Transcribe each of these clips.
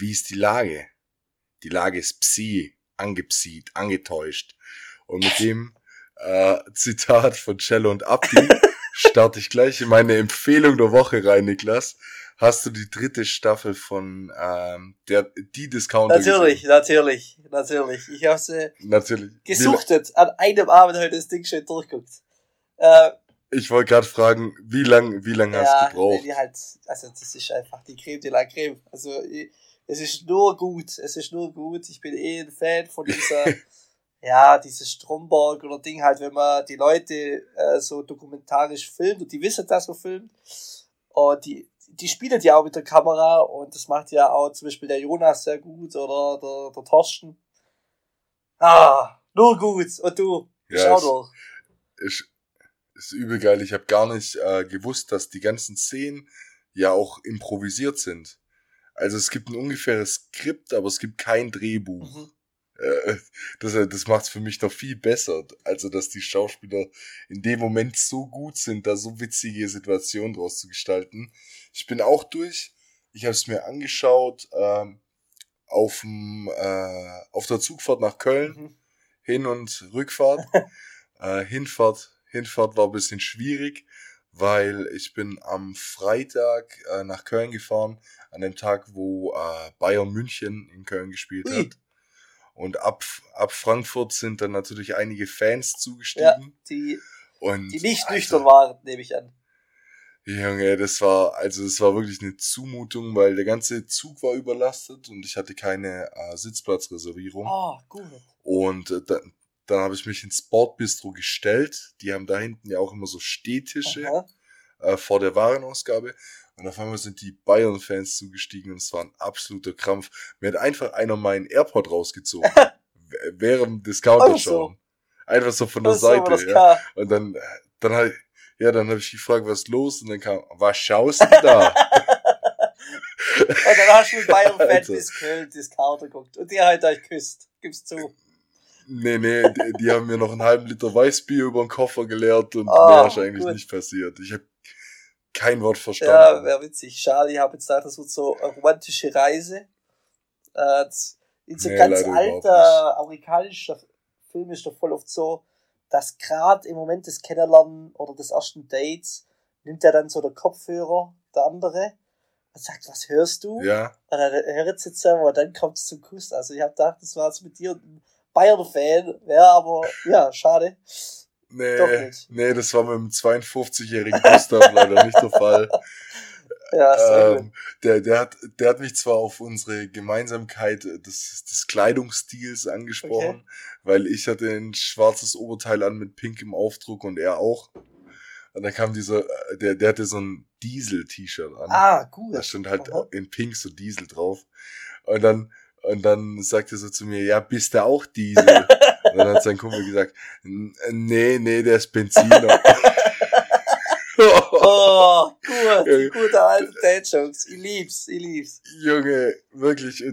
wie ist die Lage? Die Lage ist psi, angepsiet, angetäuscht. Und mit dem äh, Zitat von Cello und Abdi starte ich gleich in meine Empfehlung der Woche rein, Niklas. Hast du die dritte Staffel von ähm, der die Discounter Natürlich, gesehen? natürlich, natürlich. Ich habe sie natürlich. gesuchtet, an einem Abend heute das Ding schön durchguckt. Äh, ich wollte gerade fragen, wie lang, wie lang ja, hast du gebraucht? Die halt, also das ist einfach die Creme de la Creme. Also es ist nur gut, es ist nur gut. Ich bin eh ein Fan von dieser ja, dieses Stromberg oder Ding halt, wenn man die Leute äh, so dokumentarisch filmt und die wissen, dass man filmt. Und die, die spielen ja auch mit der Kamera und das macht ja auch zum Beispiel der Jonas sehr gut oder der, der Torsten. Ah, nur gut. Und du, ja, schau doch. Ist, ist übel geil. Ich habe gar nicht äh, gewusst, dass die ganzen Szenen ja auch improvisiert sind. Also es gibt ein ungefähres Skript, aber es gibt kein Drehbuch. Mhm. Äh, das, das macht's für mich noch viel besser. Also, dass die Schauspieler in dem Moment so gut sind, da so witzige Situationen draus zu gestalten. Ich bin auch durch. Ich habe es mir angeschaut ähm, auf, äh, auf der Zugfahrt nach Köln. Mhm. Hin- und Rückfahrt. äh, Hinfahrt, Hinfahrt war ein bisschen schwierig, weil ich bin am Freitag äh, nach Köln gefahren, an dem Tag, wo äh, Bayern München in Köln gespielt Ui. hat. Und ab, ab Frankfurt sind dann natürlich einige Fans zugestiegen. Ja, die, und, die nicht nüchtern waren, nehme ich an. Junge, das war, also das war wirklich eine Zumutung, weil der ganze Zug war überlastet und ich hatte keine äh, Sitzplatzreservierung. Ah, oh, gut. Und äh, dann, habe ich mich ins Sportbistro gestellt. Die haben da hinten ja auch immer so Stehtische äh, vor der Warenausgabe. Und auf einmal sind die Bayern-Fans zugestiegen und es war ein absoluter Krampf. Mir hat einfach einer meinen AirPod rausgezogen. während Discounter schauen. So. Einfach so von der Seite. Ja. Und dann, dann halt, ja, dann habe ich gefragt, was ist los? Und dann kam, was schaust du da? und dann hast du mit Bayern-Fan bis Köln Discounter geguckt. Und die hat euch küsst. Gib's zu. Nee, nee, die, die, haben mir noch einen halben Liter Weißbier über den Koffer geleert und oh, mehr ist eigentlich gut. nicht passiert. Ich habe kein Wort verstanden. Ja, wäre witzig. Schade, ich habe jetzt gedacht, das wird so eine romantische Reise. Äh, in so nee, ganz alter amerikanischer Film ist doch voll oft so, dass gerade im Moment des Kennenlernen oder des ersten Dates nimmt er dann so der Kopfhörer, der andere, und sagt, was hörst du? Ja. Und dann hört es jetzt aber dann kommt es zum Kuss. Also ich habe gedacht, das war jetzt mit dir ein Bayern-Fan, ja, aber ja, schade. Nee, nee, das war mit dem 52-jährigen Gustav leider nicht der Fall. Ja, ähm, der, der, hat, der hat mich zwar auf unsere Gemeinsamkeit des, des Kleidungsstils angesprochen, okay. weil ich hatte ein schwarzes Oberteil an mit pinkem Aufdruck und er auch. Und dann kam dieser, der, der hatte so ein Diesel-T-Shirt an. Ah, gut. Da stand halt Aha. in pink so Diesel drauf. Und dann, und dann sagte er so zu mir, ja, bist du auch Diesel? Und dann hat sein Kumpel gesagt, nee, nee, der ist Benziner. oh, gut, gute alte Dad-Jokes. Ich lieb's, ich lieb's. Junge, wirklich,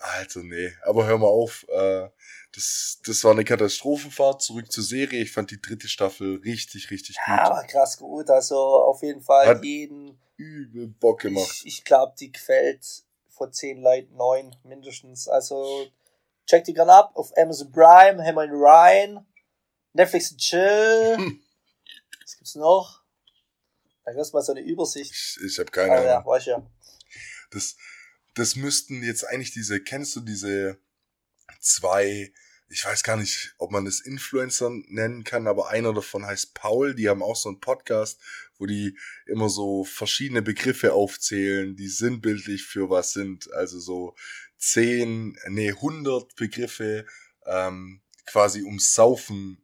also nee, aber hör mal auf, äh, das, das war eine Katastrophenfahrt, zurück zur Serie. Ich fand die dritte Staffel richtig, richtig gut. Ja, aber krass gut, also auf jeden Fall Hat jeden. Übel Bock gemacht. Ich, ich glaube, die gefällt vor zehn Leuten neun mindestens. Also Check die gerne ab auf Amazon Prime, einen Ryan, Netflix Chill. Hm. Was gibt's noch? Da gibt's mal so eine Übersicht. Ich, ich habe keine ah, Ahnung. Ja, weiß ja. Das, das müssten jetzt eigentlich diese, kennst du diese zwei, ich weiß gar nicht, ob man das Influencer nennen kann, aber einer davon heißt Paul, die haben auch so einen Podcast, wo die immer so verschiedene Begriffe aufzählen, die sinnbildlich für was sind. Also so zehn, nee, hundert Begriffe ähm, quasi ums Saufen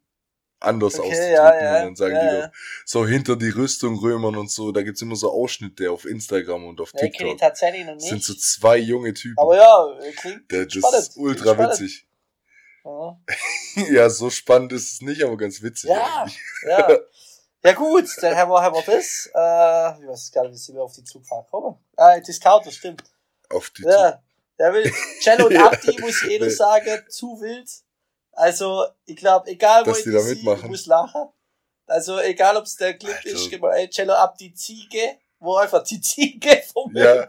anders okay, auszudrücken. Ja, ja, und dann sagen ja, die doch, so hinter die Rüstung Römern und so, da gibt's immer so Ausschnitte auf Instagram und auf TikTok. Okay, tatsächlich noch nicht. Sind so zwei junge Typen. Aber ja, klingt Der, Das spannend. ist ultra witzig. Ja. ja, so spannend ist es nicht, aber ganz witzig. Ja, ja. Ja gut, dann haben wir, haben wir das. Äh, ich weiß gar nicht, wie wir auf die Zugfahrt kommen. Ah, Discount, das stimmt. Auf die ja. Zug der will, Cello und Abdi, muss ich eh nur sagen, zu wild. Also, ich glaube, egal wo Dass ich da mitmachen. muss lachen. Also, egal ob es der Clip also. ist, gib mal, ey, Cello Abdi Ziege, wo einfach die Ziege vom ja.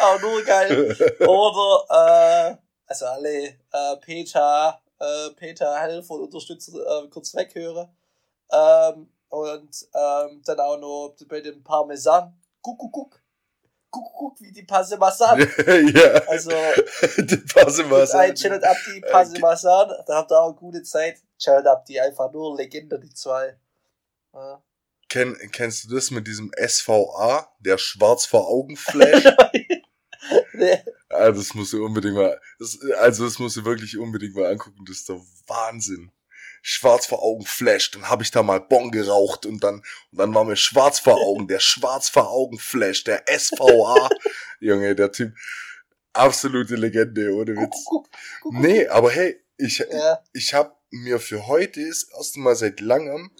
auch nur geil. Oder, äh, also alle äh, Peter, äh, Peter Helfer und Unterstützer äh, kurz weghören. Ähm, und ähm, dann auch noch bei dem Parmesan. Guck, guck, guck. Guck, guck, wie die Parmesan. ja. Also, die Parmesan. Ein Chillet ab die Parmesan. Da habt ihr auch eine gute Zeit. Chillet ab die einfach nur Legende, die zwei. Ja. Kenn, kennst du das mit diesem SVA, der schwarz vor Augen Flash? nee. Also das musst du unbedingt mal, das, also das musst du wirklich unbedingt mal angucken, das ist der Wahnsinn. Schwarz vor Augen Flash, dann habe ich da mal Bon geraucht und dann, und dann war mir schwarz vor Augen, der schwarz vor Augen Flash, der SVA. Junge, der Typ, absolute Legende, ohne Witz. Nee, aber hey, ich, ja. ich habe mir für heute das erste Mal seit langem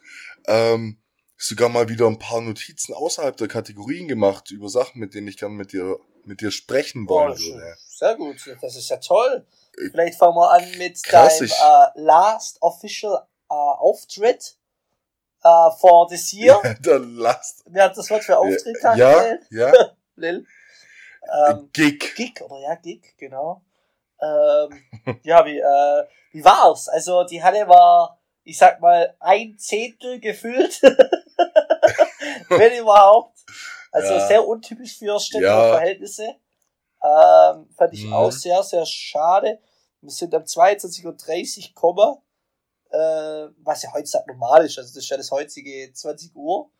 ähm, sogar mal wieder ein paar Notizen außerhalb der Kategorien gemacht über Sachen, mit denen ich gern mit dir, mit dir sprechen wollen oh, würde. Sehr gut, das ist ja toll. Vielleicht fangen wir an mit Krass, deinem äh, Last Official äh, Auftritt äh, for this year. der Last. Wer hat das Wort für Auftritt Ja, ja. Lil. Ähm, Gig. Gig, oder ja, Gig, genau. Ähm, ja, wie, äh, wie war's? Also die Halle war, ich sag mal, ein Zehntel gefüllt. wenn überhaupt. Also ja. sehr untypisch für Städter ja. Verhältnisse. Ähm, fand ich mhm. auch sehr, sehr schade. Wir sind am 22.30 Uhr gekommen, äh, was ja heutzutage normal ist. Also das ist ja das heutige 20 Uhr.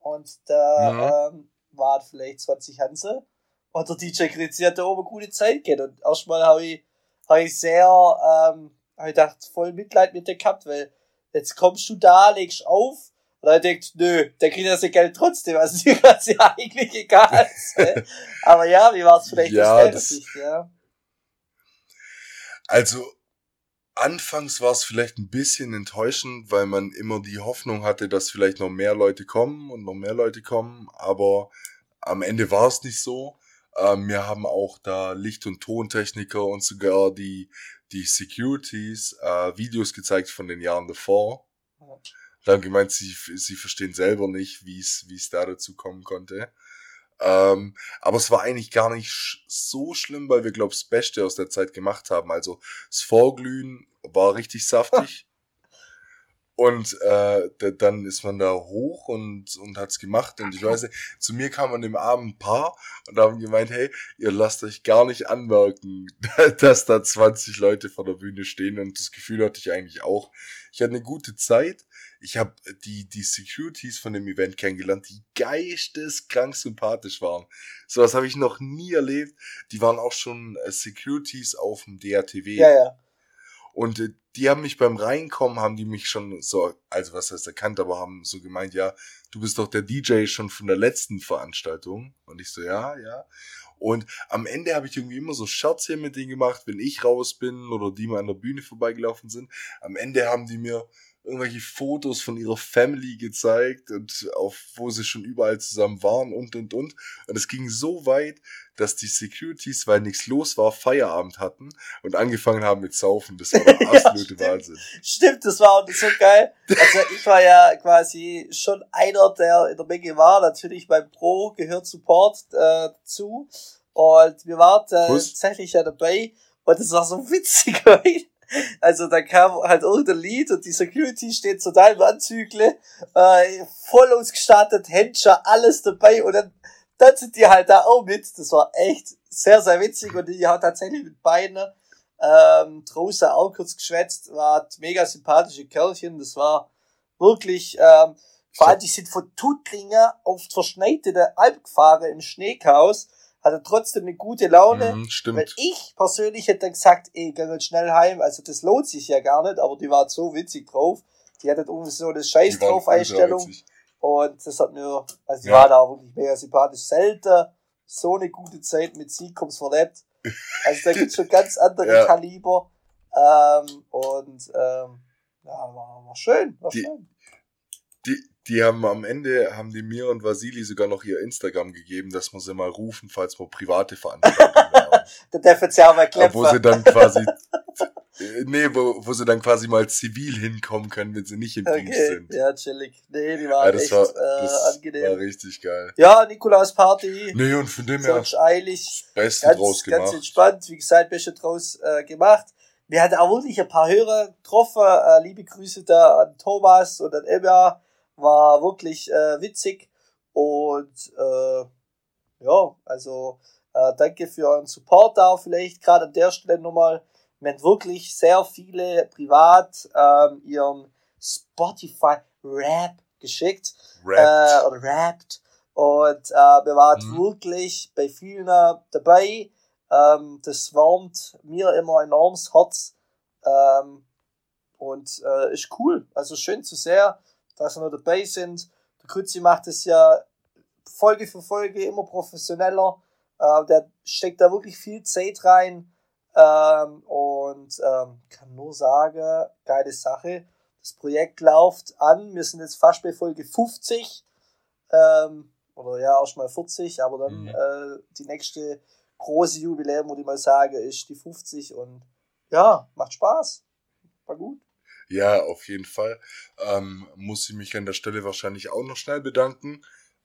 Und da mhm. ähm, waren vielleicht 20 Hansel. Und der DJ Kritzi hat da oben eine gute Zeit gehabt. Und erstmal habe ich, hab ich sehr, ähm, hab ich gedacht, voll Mitleid mit dir gehabt, weil jetzt kommst du da, legst auf, und er denkt, nö, der kriegt das Geld trotzdem. Also dir war ja eigentlich egal. Aber ja, wie war es vielleicht ja, Sicht, ja? Also, anfangs war es vielleicht ein bisschen enttäuschend, weil man immer die Hoffnung hatte, dass vielleicht noch mehr Leute kommen und noch mehr Leute kommen. Aber am Ende war es nicht so. Ähm, wir haben auch da Licht- und Tontechniker und sogar die, die Securities äh, Videos gezeigt von den Jahren davor. Haben gemeint, sie, sie verstehen selber nicht, wie es wie es da dazu kommen konnte. Ähm, aber es war eigentlich gar nicht so schlimm, weil wir, glaube ich, das Beste aus der Zeit gemacht haben. Also das Vorglühen war richtig saftig. Und äh, dann ist man da hoch und, und hat's gemacht. Und ich weiß nicht, zu mir kam an dem Abend ein Paar und haben gemeint, hey, ihr lasst euch gar nicht anmerken, dass da 20 Leute vor der Bühne stehen. Und das Gefühl hatte ich eigentlich auch. Ich hatte eine gute Zeit ich habe die, die Securities von dem Event kennengelernt, die geisteskrank sympathisch waren. Sowas habe ich noch nie erlebt. Die waren auch schon äh, Securities auf dem DRTW. Ja, ja. Und äh, die haben mich beim Reinkommen, haben die mich schon so, also was heißt erkannt, aber haben so gemeint, ja, du bist doch der DJ schon von der letzten Veranstaltung. Und ich so, ja, ja. Und am Ende habe ich irgendwie immer so Scherze mit denen gemacht, wenn ich raus bin oder die mal an der Bühne vorbeigelaufen sind. Am Ende haben die mir irgendwelche Fotos von ihrer Family gezeigt und auf wo sie schon überall zusammen waren und und und und es ging so weit, dass die Securities, weil nichts los war, Feierabend hatten und angefangen haben mit Saufen. Das war der absolute ja, Wahnsinn. Stimmt, das war auch so geil. Also ich war ja quasi schon einer, der in der Menge war. Natürlich beim Pro gehört Support äh, zu und wir waren äh, tatsächlich ja dabei und es war so witzig, weil also da kam halt irgendein Lied und die Security steht total im Anzügle, äh, voll ausgestattet, Händler, alles dabei und dann, dann sind die halt da auch mit. Das war echt sehr, sehr witzig und die hat tatsächlich mit beiden ähm, draußen auch kurz geschwätzt, war mega sympathische Kerlchen, das war wirklich, ähm, vor allem die sind von Tuttlingen auf verschneite Alp gefahren im Schneechaos hatte trotzdem eine gute Laune. Mhm, stimmt. Weil ich persönlich hätte gesagt, ey, geh jetzt schnell heim. Also das lohnt sich ja gar nicht, aber die war so witzig drauf. Die hatte irgendwie so eine Scheiß drauf Einstellung. Und das hat mir, also die ja. war da wirklich mega sympathisch. Selten so eine gute Zeit mit Seacoms verlebt. Also da gibt's schon ganz andere ja. Kaliber. Ähm, und ähm, ja, war, war schön, war die, schön. Die, die haben am Ende, haben die mir und Vasili sogar noch ihr Instagram gegeben, dass wir sie mal rufen, falls wir private Veranstaltungen haben. Der darf jetzt ja auch mal kläffen. Wo sie dann quasi, Äh, nee, wo, wo sie dann quasi mal zivil hinkommen können, wenn sie nicht im Okay, Dienst sind. ja, chillig. Nee, die waren Ja, das echt war, äh, angenehm. war richtig geil. Ja, Nikolaus Party. Nee, und von dem her eilig. das Beste Ganz, draus ganz gemacht. entspannt. Wie gesagt, Beste draus äh, gemacht. Wir hatten auch wirklich ein paar Hörer getroffen. Äh, liebe Grüße da an Thomas und an Emma. War wirklich äh, witzig. Und äh, ja, also äh, danke für euren Support da vielleicht gerade an der Stelle nochmal. Wir haben wirklich sehr viele privat ähm, ihren Spotify Rap geschickt Rap. äh, oder rappt. Und äh, wir waren Mhm. wirklich bei vielen dabei. Ähm, das wärmt mir immer enorm das Herz. Ähm, und äh, ist cool. Also schön zu sehen, dass wir noch dabei sind. Der Kutzi macht es ja Folge für Folge immer professioneller. Äh, der steckt da wirklich viel Zeit rein. Ähm, und ähm, kann nur sagen, geile Sache. Das Projekt läuft an. Wir sind jetzt fast bei Folge 50. Ähm, oder ja, erst mal 40, aber dann Mhm. äh, die nächste große Jubiläum, würde ich mal sagen, ist die 50 und ja, macht Spaß. War gut. Ja, auf jeden Fall. Ähm, muss ich mich an der Stelle wahrscheinlich auch noch schnell bedanken.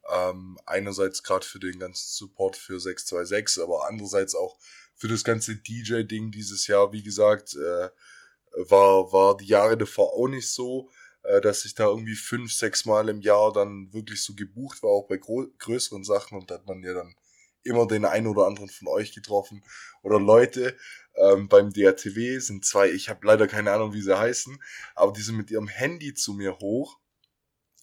Ähm, einerseits gerade für den ganzen Support für 626, aber andererseits auch für das ganze DJ-Ding dieses Jahr. Wie gesagt, äh, war, war die Jahre davor auch nicht so, äh, dass ich da irgendwie fünf, sechs Mal im Jahr dann wirklich so gebucht war, auch bei größeren Sachen. Und da hat man ja dann immer den einen oder anderen von euch getroffen. Oder Leute, ähm, beim DRTW sind zwei, ich habe leider keine Ahnung, wie sie heißen, aber die sind mit ihrem Handy zu mir hoch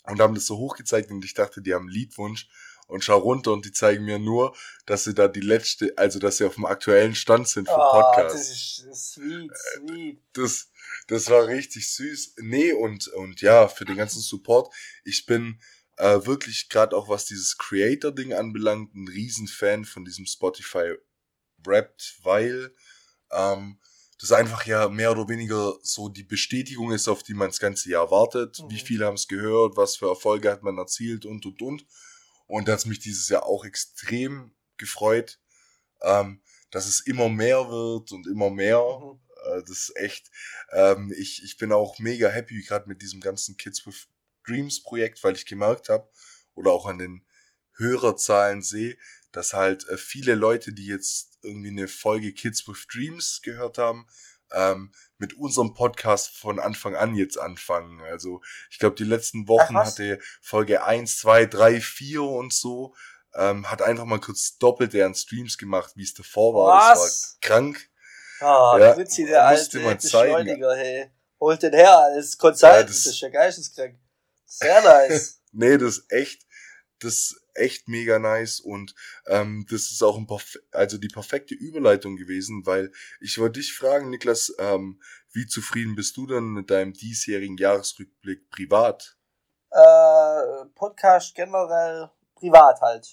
und haben das so hochgezeigt und ich dachte, die haben Liedwunsch und schau runter und die zeigen mir nur, dass sie da die letzte, also dass sie auf dem aktuellen Stand sind für Ah, Podcast. das ist das ist sweet, sweet. Das, das war richtig süß. Nee, und, und ja, für den ganzen Support. Ich bin äh, wirklich gerade auch, was dieses Creator-Ding anbelangt, ein Riesenfan von diesem Spotify Wrapped, weil ähm, das einfach ja mehr oder weniger so die Bestätigung ist, auf die man das ganze Jahr wartet. Mhm. Wie viele haben es gehört, was für Erfolge hat man erzielt und, und, und. Und da hat mich dieses Jahr auch extrem gefreut, ähm, dass es immer mehr wird und immer mehr. Mhm. Äh, Das ist echt, ähm, ich, ich bin auch mega happy gerade mit diesem ganzen Kids with Dreams Projekt, weil ich gemerkt habe oder auch an den Hörerzahlen sehe, dass halt äh, viele Leute, die jetzt irgendwie eine Folge Kids with Dreams gehört haben, ähm, mit unserem Podcast von Anfang an jetzt anfangen. Also ich glaube, die letzten Wochen was? hatte Folge 1, 2, 3, 4 und so, ähm, hat einfach mal kurz doppelt deren Streams gemacht, wie es davor war. Das Was? war krank. Ah, Ja, Fritzi, der alte man zeigen. Beschleuniger, hey. Holt den her als Consultant, Ja, das, das- ist ja geisteskrank. Sehr nice. Nee, das ist echt, das ist echt mega nice und ähm, das ist auch ein perf also die perfekte Überleitung gewesen, weil ich wollte dich fragen, Niklas, ähm, wie zufrieden bist du denn mit deinem diesjährigen Jahresrückblick privat? äh, Podcast generell privat halt.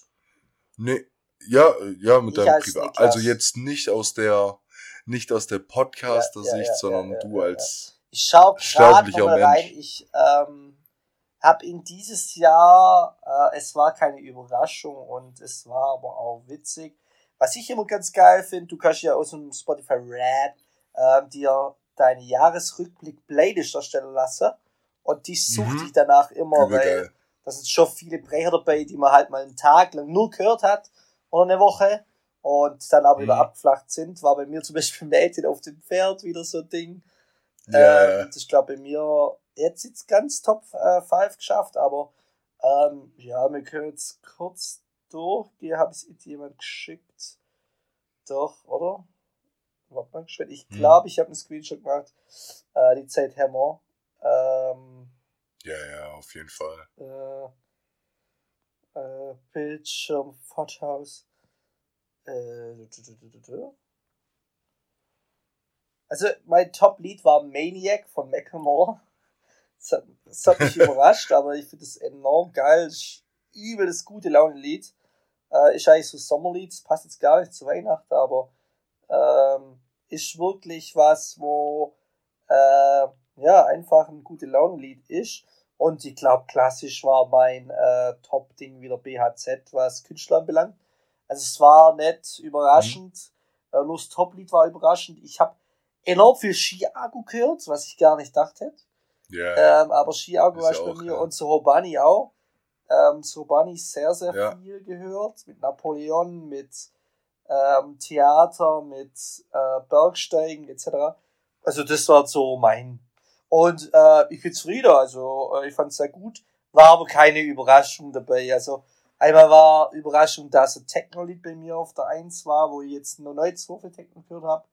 Nee, ja, ja, mit Ich deinem Privat. Also jetzt nicht aus der, nicht aus der Podcaster-Sicht, Ja, ja, ja, sondern du als Ich schau Sterblicher mal rein. Mensch. Ich ähm, habe in dieses Jahr, äh, es war keine Überraschung und es war aber auch witzig. Was ich immer ganz geil finde, du kannst ja aus dem Spotify Rap äh, dir deine Jahresrückblick-Playlist erstellen lassen und die sucht Mhm. dich danach immer, weil da sind schon viele Brecher dabei, die man halt mal einen Tag lang nur gehört hat oder eine Woche und dann aber wieder Mhm. abgeflacht sind. War bei mir zum Beispiel Mädchen auf dem Pferd wieder so ein Ding. Ja, Ähm, das ist, glaube bei mir jetzt jetzt ganz Top 5 geschafft, aber ähm, ja, wir können jetzt kurz durchgehen. Habe ich es jemand geschickt? Doch, oder? Warte mal, geschwind. ich Hm. glaube, ich habe einen Screenshot gemacht. Äh, die Zeit Hammer. Ähm, ja, ja, auf jeden Fall. äh, äh, Bildschirm, Photos. Äh. Also, mein Top-Lied war Maniac von Macklemore. Das hat, das hat mich überrascht, aber ich finde es enorm geil. Das übel das gute Laune-Lied. Äh, ist eigentlich so Sommerlied, das passt jetzt gar nicht zu Weihnachten, aber ähm, ist wirklich was, wo äh, ja einfach ein gute Laune-Lied ist. Und ich glaube, klassisch war mein äh, Top-Ding wieder BHZ, was Künstler anbelangt. Also es war nicht überraschend, äh, nur das Top-Lied war überraschend. Ich habe enorm viel Chiago gehört, was ich gar nicht dachte. Ja. Ähm, aber Chiago war ja bei mir ja. und Sohobani auch. Ähm, Sohobani sehr, sehr Ja. viel gehört. Mit Napoleon, mit ähm, Theater, mit äh, Bergsteigen etc. Also das war so mein. Und äh, ich bin zufrieden, also äh, ich fand es sehr gut. War aber keine Überraschung dabei. Also einmal war Überraschung, dass ein Techno-Lied bei mir auf der 1 war, wo ich jetzt noch nicht so viel Techno gehört habe.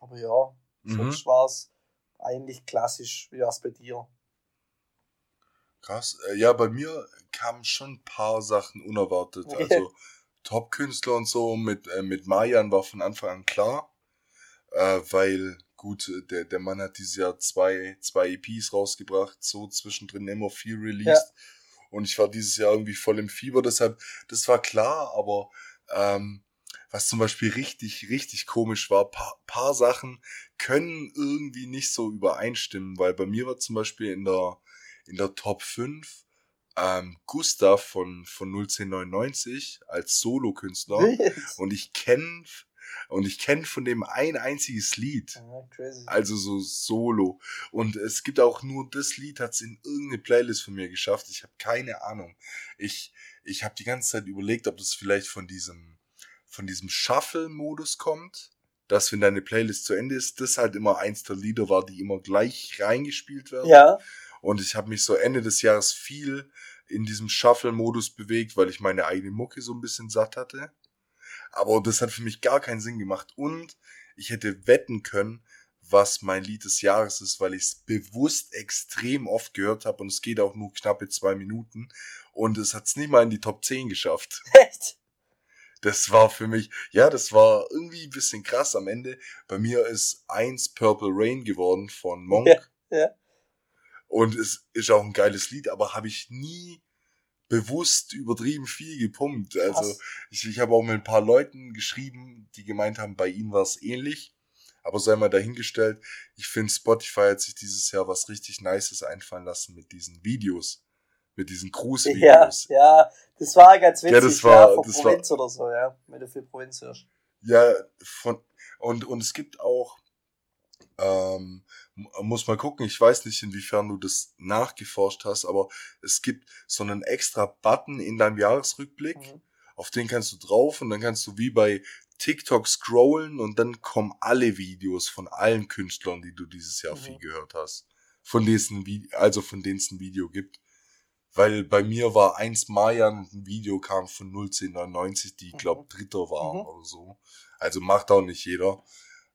Aber ja, Mhm. sonst war's eigentlich klassisch. Wie war's bei dir? Krass. Äh, Ja, bei mir kamen schon ein paar Sachen unerwartet. Also Top-Künstler und so mit, äh, mit Mayan war von Anfang an klar. Äh, weil, gut, äh, der, der Mann hat dieses Jahr zwei, zwei EPs rausgebracht, so zwischendrin immer viel released. Und ich war dieses Jahr irgendwie voll im Fieber, deshalb, das war klar, aber ähm, was zum Beispiel richtig, richtig komisch war, paar, paar Sachen können irgendwie nicht so übereinstimmen, weil bei mir war zum Beispiel in der, in der Top 5 ähm, Gustav von, von 01099 als Solokünstler und ich kenne und ich kenne von dem ein einziges Lied. Crazy. Also so solo. Und es gibt auch nur das Lied, hat es in irgendeine Playlist von mir geschafft. Ich habe keine Ahnung. Ich, ich habe die ganze Zeit überlegt, ob das vielleicht von diesem, von diesem Shuffle-Modus kommt. Dass, wenn deine Playlist zu Ende ist, das halt immer eins der Lieder war, die immer gleich reingespielt werden. Ja, Und ich habe mich so Ende des Jahres viel in diesem Shuffle-Modus bewegt, weil ich meine eigene Mucke so ein bisschen satt hatte. Aber das hat für mich gar keinen Sinn gemacht. Und ich hätte wetten können, was mein Lied des Jahres ist, weil ich es bewusst extrem oft gehört habe und es geht auch nur knappe zwei Minuten. Und es hat es nicht mal in die Top 10 geschafft. echt. Das war für mich, ja, das war irgendwie ein bisschen krass am Ende. Bei mir ist eins Purple Rain geworden von Monk. Ja, ja. Und es ist auch ein geiles Lied, aber habe ich nie bewusst übertrieben viel gepumpt. Also Krass. ich, ich habe auch mit ein paar Leuten geschrieben, die gemeint haben, bei ihnen war es ähnlich. Aber sei mal dahingestellt, ich finde Spotify hat sich dieses Jahr was richtig Nices einfallen lassen mit diesen Videos. Mit diesen Ja, Cruise-Videos. ja, das war ganz witzig, Ja, ja, das war- von das war- Provinz oder so, ja, wenn du für Provinz hörst. Ja, von und und es gibt auch ähm, mu- muss mal gucken, ich weiß nicht, inwiefern du das nachgeforscht hast, aber es gibt so einen extra Button in deinem Jahresrückblick, Mhm. auf den kannst du drauf und dann kannst du wie bei TikTok scrollen und dann kommen alle Videos von allen Künstlern, die du dieses Jahr Mhm. viel gehört hast. Von denen, Vi- also von denen es ein Video gibt. Weil bei mir war eins Mayan und ein Video kam von 01099, die, ich glaube, Mhm. Dritter war Mhm. oder so. Also macht auch nicht jeder.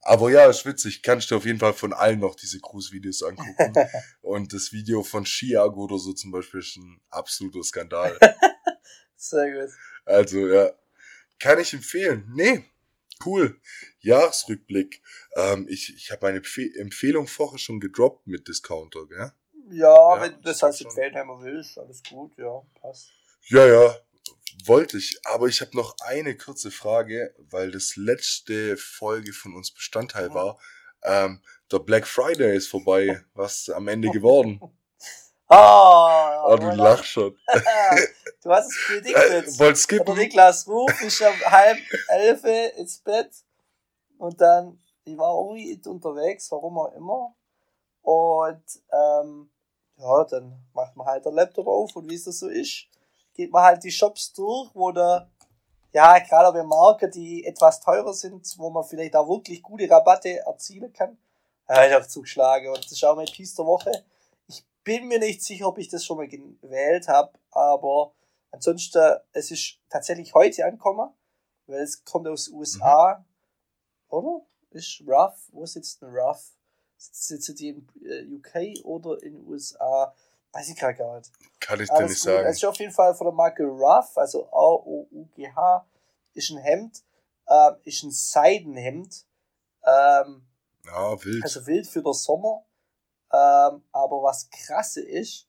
Aber ja, ist witzig. Kannst du auf jeden Fall von allen noch diese Cruise-Videos angucken. und das Video von Chiago oder so zum Beispiel ist ein absoluter Skandal. Sehr gut. Also, ja. Kann ich empfehlen. Nee. Cool. Jahresrückblick. Ähm, ich ich habe meine Empfe Empfehlung vorher schon gedroppt mit Discounter, gell? Ja, Ja, wenn du das glaub schon. Empfehlheimer willst, alles gut, ja, passt. Ja, ja. Wollte ich. Aber ich habe noch eine kurze Frage, weil das letzte Folge von uns Bestandteil war. Ähm, der Black Friday ist vorbei. Was am Ende geworden? Ah, Oh, du voilà. lachst schon. du hast es Äh, predicted. wollt Der skippen? Niklas Ruf ist um halb elf ins Bett und dann, ich war irgendwie unterwegs, warum auch immer. Und ähm, ja, dann macht man halt der Laptop auf und wie es das so ist, geht man halt die Shops durch, wo der, ja, gerade bei Marken, die etwas teurer sind, wo man vielleicht auch wirklich gute Rabatte erzielen kann, habe ich auch zugeschlagen. Und das ist auch mein Piece der Woche. Ich bin mir nicht sicher, ob ich das schon mal gewählt habe, aber ansonsten, es ist tatsächlich heute angekommen, weil es kommt aus USA, oder? Ist Ruff? Wo sitzt denn Ruff? Sitzt die in äh, UK oder in USA? Weiß ich gerade gar nicht. Kann ich dir Alles nicht gut. sagen. Es ist auf jeden Fall von der Marke Ruff, also R-O-U-G-H, ist ein Hemd, ähm, ist ein Seidenhemd, ähm, Ja, wild. also wild für den Sommer. Ähm, aber was krasse ist,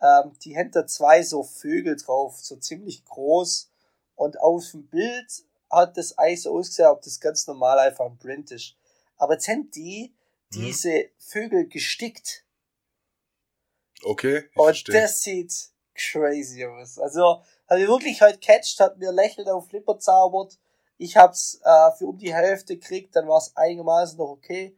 ähm, die haben da zwei so Vögel drauf, so ziemlich groß. Und auf dem Bild hat das Eis so ausgesehen, ob das ganz normal einfach ein Print ist. Aber jetzt haben die Mhm. diese Vögel gestickt. Okay, Und verstehe. das sieht crazy aus. Also, habe ich wirklich heute catcht, hat mir lächelnd auf Flipper zaubert. Ich hab's äh, für um die Hälfte gekriegt, dann war es einigermaßen noch okay.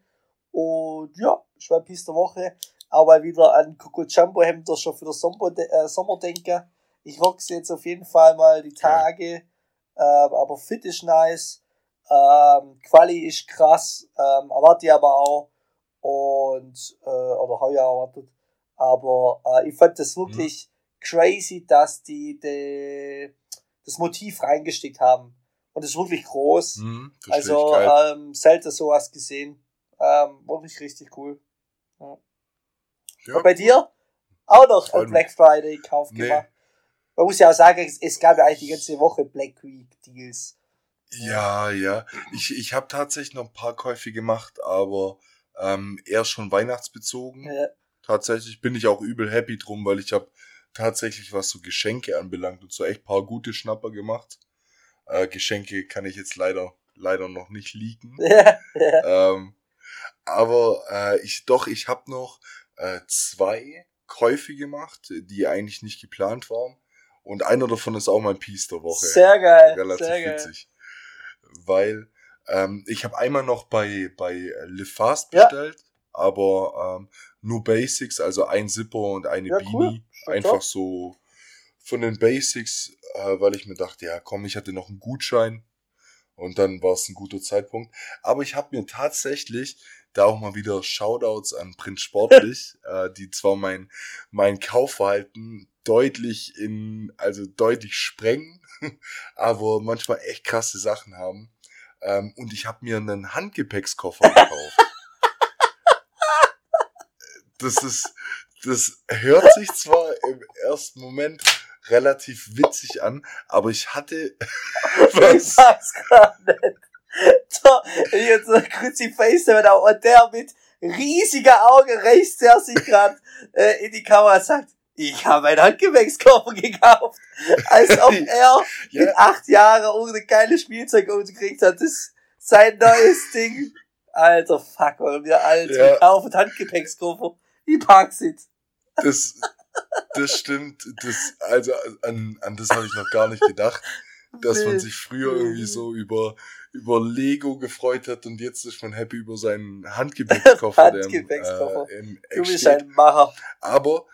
Und ja, ich war Piece der Woche. Mal wieder an Coco Jumbo Hemder schon für den Sommer, äh. Ich rock's jetzt auf jeden Fall mal die Tage. Ja. Ähm, aber fit ist nice. Ähm, Quali ist krass. Ähm, erwarte ich aber auch. Und, äh, oder habe ich auch erwartet. Aber äh, ich fand das wirklich mhm. crazy, dass die, die das Motiv reingesteckt haben. Und das ist wirklich groß. Mhm, also ähm, selten sowas gesehen. Ähm, wirklich richtig cool. Ja. Ja, Und bei dir? Auch noch ein Black Friday Kauf nee. gemacht. Man muss ja auch sagen, es gab ja eigentlich die ganze Woche Black Week Deals. Ja, ja. Ich, ich habe tatsächlich noch ein paar Käufe gemacht, aber ähm, eher schon weihnachtsbezogen. Ja. Tatsächlich bin ich auch übel happy drum, weil ich habe tatsächlich, was so Geschenke anbelangt und so echt paar gute Schnapper gemacht. Äh, Geschenke kann ich jetzt leider leider noch nicht leaken. Ja, ja. Ähm, aber äh, ich doch, ich habe noch äh, zwei Käufe gemacht, die eigentlich nicht geplant waren. Und einer davon ist auch mein Piece der Woche. Sehr geil. Relativ sehr witzig. Geil. Weil ähm, ich habe einmal noch bei, bei Live Fast bestellt, ja. aber ähm, nur Basics, also ein Zipper und eine ja, Beanie. Cool. Einfach top. so von den Basics, äh, weil ich mir dachte, ja komm, ich hatte noch einen Gutschein und dann war es ein guter Zeitpunkt. Aber ich habe mir tatsächlich da auch mal wieder Shoutouts an Prinz Sportlich, äh, die zwar mein, mein Kaufverhalten deutlich in, also deutlich sprengen, aber manchmal echt krasse Sachen haben. Ähm, und ich habe mir einen Handgepäckskoffer gekauft. das ist, das hört sich zwar im ersten Moment relativ witzig an, aber ich hatte. was? Ich sag's gar nicht. So, jetzt Face und der mit riesiger Augen reißt er sich gerade äh, in die Kamera sagt, ich habe einen Handgepäckskoffer gekauft. Als ob er ja. mit acht Jahren irgendeine geile Spielzeug gekriegt hat. Das ist sein neues Ding. Alter, fuck, und wir alt ja. kaufen Handgepäckskoffer. Die Parksit. Das, das stimmt. Das, also an, an das habe ich noch gar nicht gedacht, dass man sich früher irgendwie so über über Lego gefreut hat und jetzt ist man happy über seinen Handgepäckskoffer. Handgepäckskoffer. Der im, äh, im du bist ein Macher. Aber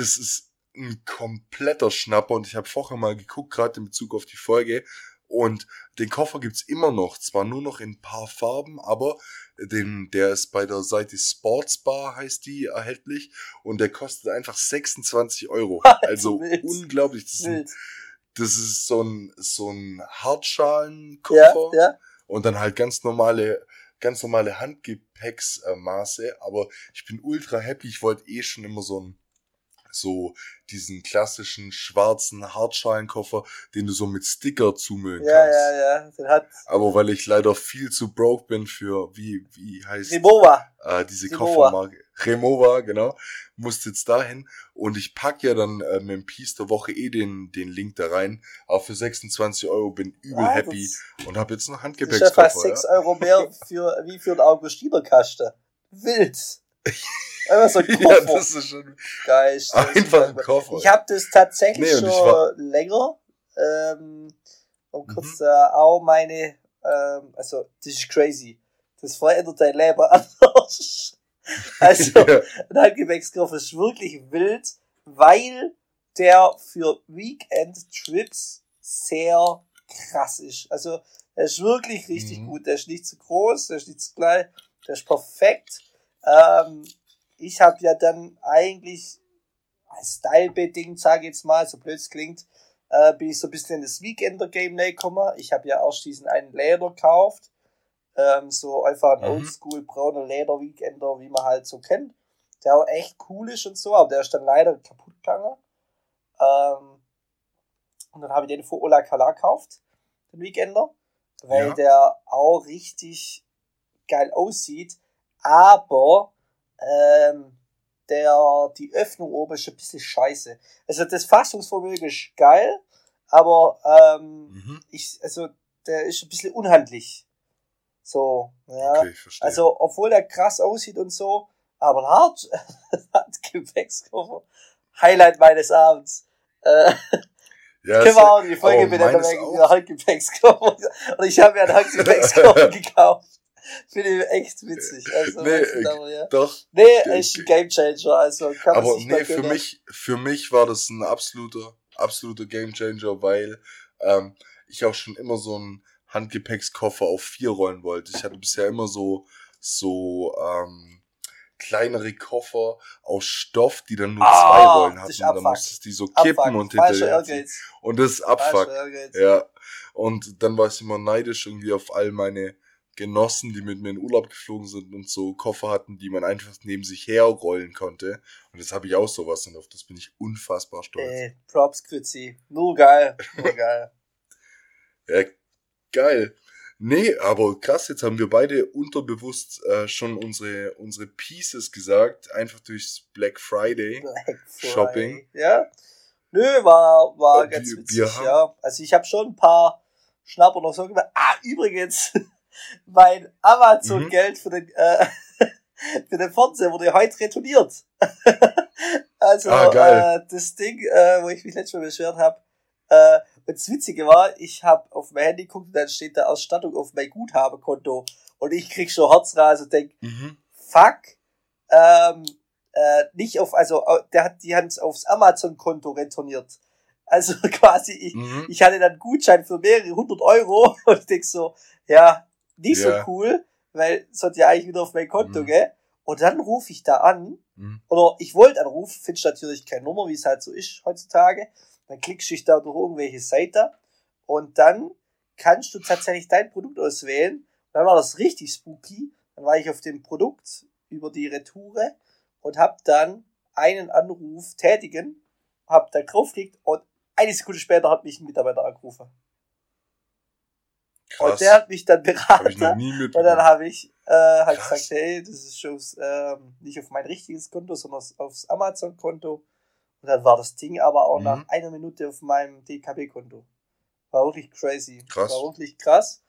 das ist ein kompletter Schnapper und ich habe vorher mal geguckt, gerade in Bezug auf die Folge. Und den Koffer gibt's immer noch, zwar nur noch in ein paar Farben, aber den, der ist bei der Seite Sportsbar heißt die erhältlich und der kostet einfach 26 Euro. Also wild. unglaublich. Das ist, ein, das ist so ein, so ein Hartschalenkoffer ja, ja. und dann halt ganz normale, ganz normale Handgepäcksmaße. Aber ich bin ultra happy. Ich wollte eh schon immer so ein so diesen klassischen schwarzen Hartschalenkoffer, den du so mit Sticker zumüllen ja, kannst. Ja, ja, ja. Den hat Aber weil ich leider viel zu broke bin für, wie, wie heißt Remova. Äh, diese Remova. Koffermarke. Remova, genau. Musste jetzt dahin. Und ich pack ja dann äh, mit dem Piece der Woche eh den, den Link da rein. Aber für 26 Euro bin übel ja, happy und habe jetzt noch Handgepäckskoffer. Das ist ja fast 6 ja? Euro mehr für, wie für ein Augustinerkasten. Wild. Einfach so ein Koffer. ja, das ist schon geil. Einfach ein Koffer. Ich habe das tatsächlich nee, schon länger. Ähm, und kurz mhm. äh, auch meine, ähm, also das ist crazy. Das verändert dein Leben anders. Also, ja. ein Handgepäckskoffer ist wirklich wild, weil der für Weekend-Trips sehr krass ist. Also, er ist wirklich richtig mhm. gut. Der ist nicht zu groß, der ist nicht zu klein, der ist perfekt. Ähm, ich habe ja dann eigentlich Style-bedingt, sage ich jetzt mal, so blöd es klingt, äh, bin ich so ein bisschen in das Weekender-Game gekommen. Ich habe ja erst diesen einen Leder gekauft. Ähm, so einfach ein mhm. oldschool brauner Leder-Weekender, wie man halt so kennt. Der auch echt cool ist und so, aber der ist dann leider kaputt gegangen. Ähm, und dann habe ich den für Ola Kala gekauft, den Weekender, weil ja. der auch richtig geil aussieht, aber ähm, der, die Öffnung oben ist ein bisschen scheiße. Also das Fassungsvermögen ist geil, aber ähm, mhm. ich, also der ist ein bisschen unhandlich. So, ja. Okay, also, obwohl der krass aussieht und so, aber hart, hat Gepäckskoffer. Highlight meines Abends. Äh, ja, können wir auch die Folge mit der Handgepäckskoffer. Und ich habe mir einen Handgepäckskoffer gekauft. Finde ich echt witzig. Also, nee, aber, ja. doch. Nee, echt ein Gamechanger. Also kann Aber nee, für mich, für mich war das ein absoluter, absoluter Gamechanger, weil ähm, ich auch schon immer so einen Handgepäckskoffer auf vier rollen wollte. Ich hatte bisher immer so, so ähm, kleinere Koffer aus Stoff, die dann nur Ah, zwei Rollen hatten. Und dann musstest du die so kippen Abfuck. und hinterher. Und das ist Abfuck. Ja. Und dann war ich immer neidisch irgendwie auf all meine Genossen, die mit mir in Urlaub geflogen sind und so Koffer hatten, die man einfach neben sich herrollen konnte. Und jetzt habe ich auch sowas und auf das bin ich unfassbar stolz. Ey, Props, Grützi. Nur geil. Nur geil. Ja, geil. Nee, aber krass, jetzt haben wir beide unterbewusst äh, schon unsere, unsere Pieces gesagt, einfach durchs Black Friday. Black Friday. Shopping. Ja. Nö, war, war ganz wir- witzig, wir ja. Also ich habe schon ein paar Schnapper noch so gemacht. Ah, übrigens, mein Amazon-Geld für den, äh, für den Fernseher wurde heute retourniert. also, Ah, äh, das Ding, äh, wo ich mich letztes Mal beschwert habe, äh, und das Witzige war, ich habe auf mein Handy geguckt und dann steht da Ausstattung auf mein Guthabekonto und ich krieg schon Herzrasen und denk, Mhm. fuck, ähm, äh, nicht auf, also der hat, die haben es aufs Amazon-Konto retourniert. Also quasi, ich, Mhm. ich hatte dann Gutschein für mehrere hundert Euro und ich denk so, ja, nicht Ja. so cool, weil es hat ja eigentlich wieder auf mein Konto, Mhm. gell? Und dann rufe ich da an, Mhm. oder ich wollte anrufen, findest natürlich keine Nummer, wie es halt so ist heutzutage. Dann klickst du dich da durch irgendwelche Seiten und dann kannst du tatsächlich dein Produkt auswählen. Und dann war das richtig spooky. Dann war ich auf dem Produkt über die Retoure und hab dann einen Anruf tätigen, hab da draufgeklickt und eine Sekunde später hat mich ein Mitarbeiter angerufen. Krass. Und der hat mich dann beraten. nie Und dann habe ich äh, halt Krass. gesagt, hey, das ist schon ähm, nicht auf mein richtiges Konto, sondern aufs- aufs Amazon-Konto. Und dann war das Ding aber auch Mhm. nach einer Minute auf meinem DKB-Konto. War wirklich crazy. Krass. War wirklich krass.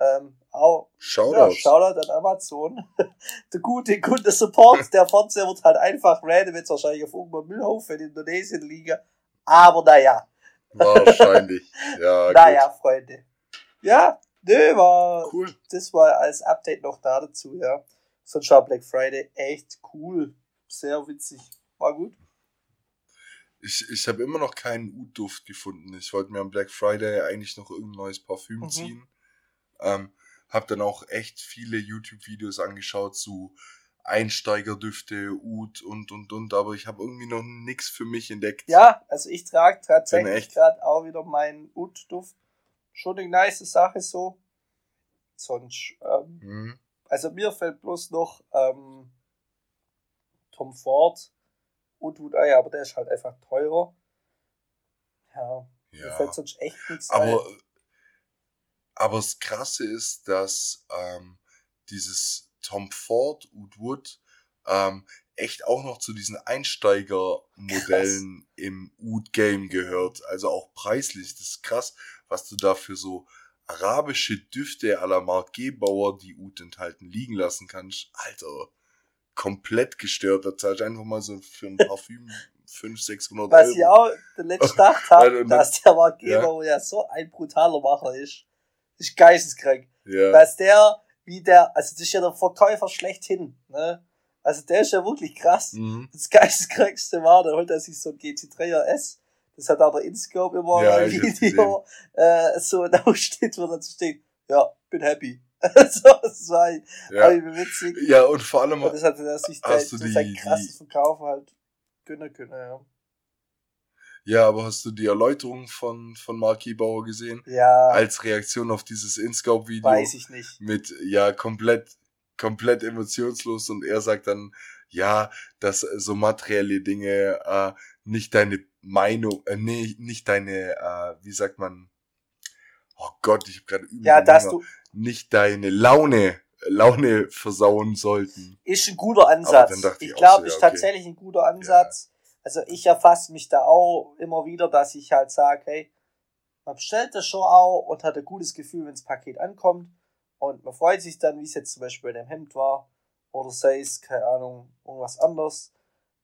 Ähm, auch, ja, Shoutouts. Shoutout an Amazon. der gute Kunde-Support, der Fernseher wird halt einfach random jetzt wahrscheinlich auf irgendeinem Müllhaufen in Indonesien liegen. Aber naja, Wahrscheinlich. Ja, naja, Freunde. Ja, nö, war. Cool. das war als Update noch da dazu, ja. Sonst war Black Friday echt cool. Sehr witzig. War gut. Ich, ich habe immer noch keinen Ud-Duft gefunden. Ich wollte mir am Black Friday eigentlich noch irgendein neues Parfüm Mhm. ziehen. Ähm, hab dann auch echt viele YouTube-Videos angeschaut zu Einsteigerdüfte, Ud und und und, aber ich habe irgendwie noch nichts für mich entdeckt. Ja, also ich trage tatsächlich gerade auch wieder meinen Ud-Duft. Schon eine nice Sache so. Sonst, ähm, Hm, also mir fällt bloß noch ähm, Tom Ford und Ud Ei, aber der ist halt einfach teurer. Ja, mir ja. fällt sonst echt nichts Aber, ein. aber das Krasse ist, dass ähm, dieses Tom Ford Ud Wood ähm, echt auch noch zu diesen Einsteigermodellen im Ud-Game gehört. Also auch preislich. Das ist krass, was du da für so arabische Düfte à la Mark Gebauer, die Ud enthalten, liegen lassen kannst. Alter, komplett gestört. Da zahlst einfach mal so für ein Parfüm 500, 600 Was Euro. ich auch den letzten Tag habe, dass der Marktgeber ja. so ein brutaler Macher ist. ist geisteskrank. ja. Dass der, wie der, also das ist ja der Verkäufer schlechthin, ne? Also der ist ja wirklich krass. Mhm. Das geisteskrankste war, da holt er sich so ein GT3 RS. Das hat auch der InScope immer Ja, hab's Video äh, so da steht, wo dazu steht, ja, bin happy. so, das war Ja. witzig. ja, und vor allem, Und das hat er sich Hast durch sein krasses Verkaufen halt gönnen können, ja. ja, aber hast du die Erläuterung von, von Mark Gebauer gesehen? Ja, Als Reaktion auf dieses InScope-Video? weiß ich nicht. mit ja komplett komplett emotionslos und er sagt dann ja dass so materielle Dinge äh, nicht deine Meinung äh, nee, nicht deine äh, wie sagt man oh Gott ich habe gerade Ja, dass du, nicht deine Laune Laune versauen sollten ist ein guter Ansatz. ich Ich glaube, so, ist ja, okay. tatsächlich ein guter Ansatz. Also ich erfasse mich da auch immer wieder, dass ich halt sage, hey, man bestellt das schon auch und hat ein gutes Gefühl, wenn das Paket ankommt. Und man freut sich dann, wie es jetzt zum Beispiel bei dem Hemd war. Oder sei es, keine Ahnung, irgendwas anderes.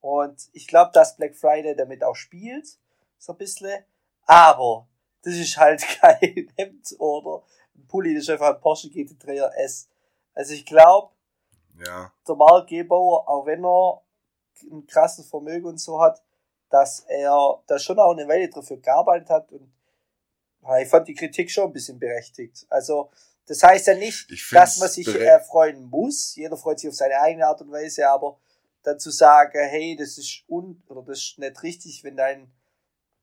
Und ich glaube, dass Black Friday damit auch spielt. So ein bisschen. Aber das ist halt kein Hemd oder ein Pulli, das ist einfach ein Porsche GT3 RS. Also ich glaube, ja. der Mark Gebauer, auch wenn er ein krasses Vermögen und so hat, dass er da schon auch eine Weile dafür gearbeitet hat und ich fand die Kritik schon ein bisschen berechtigt. Also, das heißt ja nicht, dass man sich äh, freuen muss. Jeder freut sich auf seine eigene Art und Weise, aber dann zu sagen, hey, das ist un oder das ist nicht richtig, wenn dein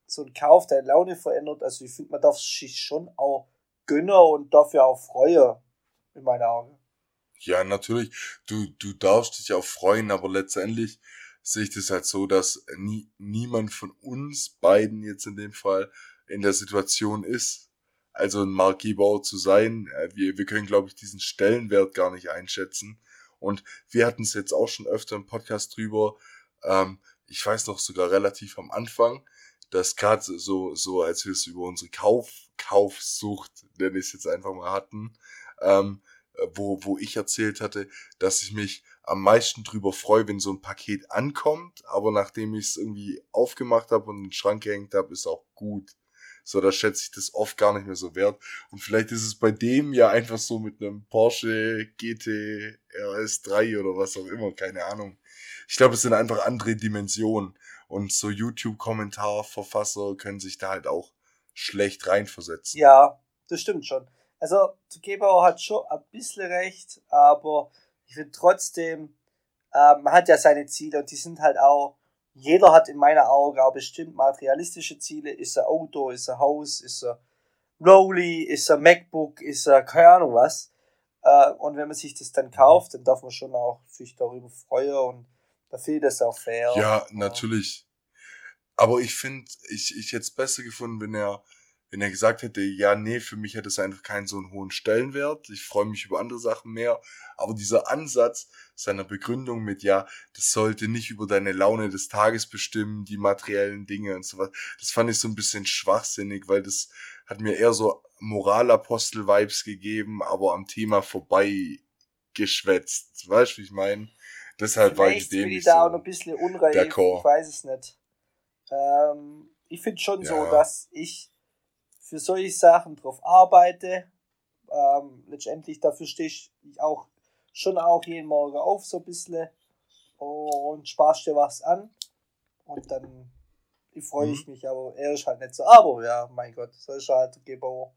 so ein Kauf deine Laune verändert. Also ich finde, man darf sich schon auch gönnen und dafür auch freuen, in meinen Augen. Ja, natürlich. Du, du darfst dich auch freuen, aber letztendlich sehe ich das halt so, dass nie, niemand von uns beiden jetzt in dem Fall in der Situation ist, also ein Marquis-Bau zu sein. Äh, wir, wir können, glaube ich, diesen Stellenwert gar nicht einschätzen. Und wir hatten es jetzt auch schon öfter im Podcast drüber. Ähm, ich weiß noch sogar relativ am Anfang, dass gerade so, so als wir es über unsere Kauf, Kaufsucht, nenne ich es jetzt einfach mal hatten, ähm, wo, wo ich erzählt hatte, dass ich mich am meisten drüber freue, wenn so ein Paket ankommt, aber nachdem ich es irgendwie aufgemacht habe und in den Schrank gehängt habe, ist auch gut. So, da schätze ich das oft gar nicht mehr so wert. Und vielleicht ist es bei dem ja einfach so mit einem Porsche GT RS3 oder was auch immer, keine Ahnung. Ich glaube, es sind einfach andere Dimensionen. Und so YouTube-Kommentarverfasser können sich da halt auch schlecht reinversetzen. Ja, das stimmt schon. Also, Gebauer hat schon ein bisschen recht, aber ich finde trotzdem, äh, man hat ja seine Ziele und die sind halt auch, jeder hat in meiner Augen auch bestimmt materialistische Ziele. Ist er Auto, ist er Haus, ist er Rolli, ist er MacBook, ist er keine Ahnung was. Äh, und wenn man sich das dann kauft, dann darf man schon auch sich darüber freuen und da fehlt es auch fair. Ja, natürlich. Aber ich finde, ich, ich hätte es besser gefunden, wenn er, wenn er gesagt hätte, ja, nee, für mich hätte es einfach keinen so einen hohen Stellenwert. Ich freue mich über andere Sachen mehr. Aber dieser Ansatz seiner Begründung mit, ja, das sollte nicht über deine Laune des Tages bestimmen, die materiellen Dinge und so was, das fand ich so ein bisschen schwachsinnig, weil das hat mir eher so Moralapostel-Vibes gegeben, aber am Thema vorbei geschwätzt. Weißt du, wie ich meine? Deshalb war ich dem nicht da so auch ein bisschen unreif, ich weiß es nicht. Ähm, ich finde schon ja. so, dass ich für solche Sachen drauf arbeite. Ähm, letztendlich dafür stehe ich auch schon auch jeden Morgen auf, so ein bisschen und sparst dir was an. Und dann freue ich mhm. mich, aber er ist halt nicht so. Aber ja, mein Gott, so ist halt Gebauer.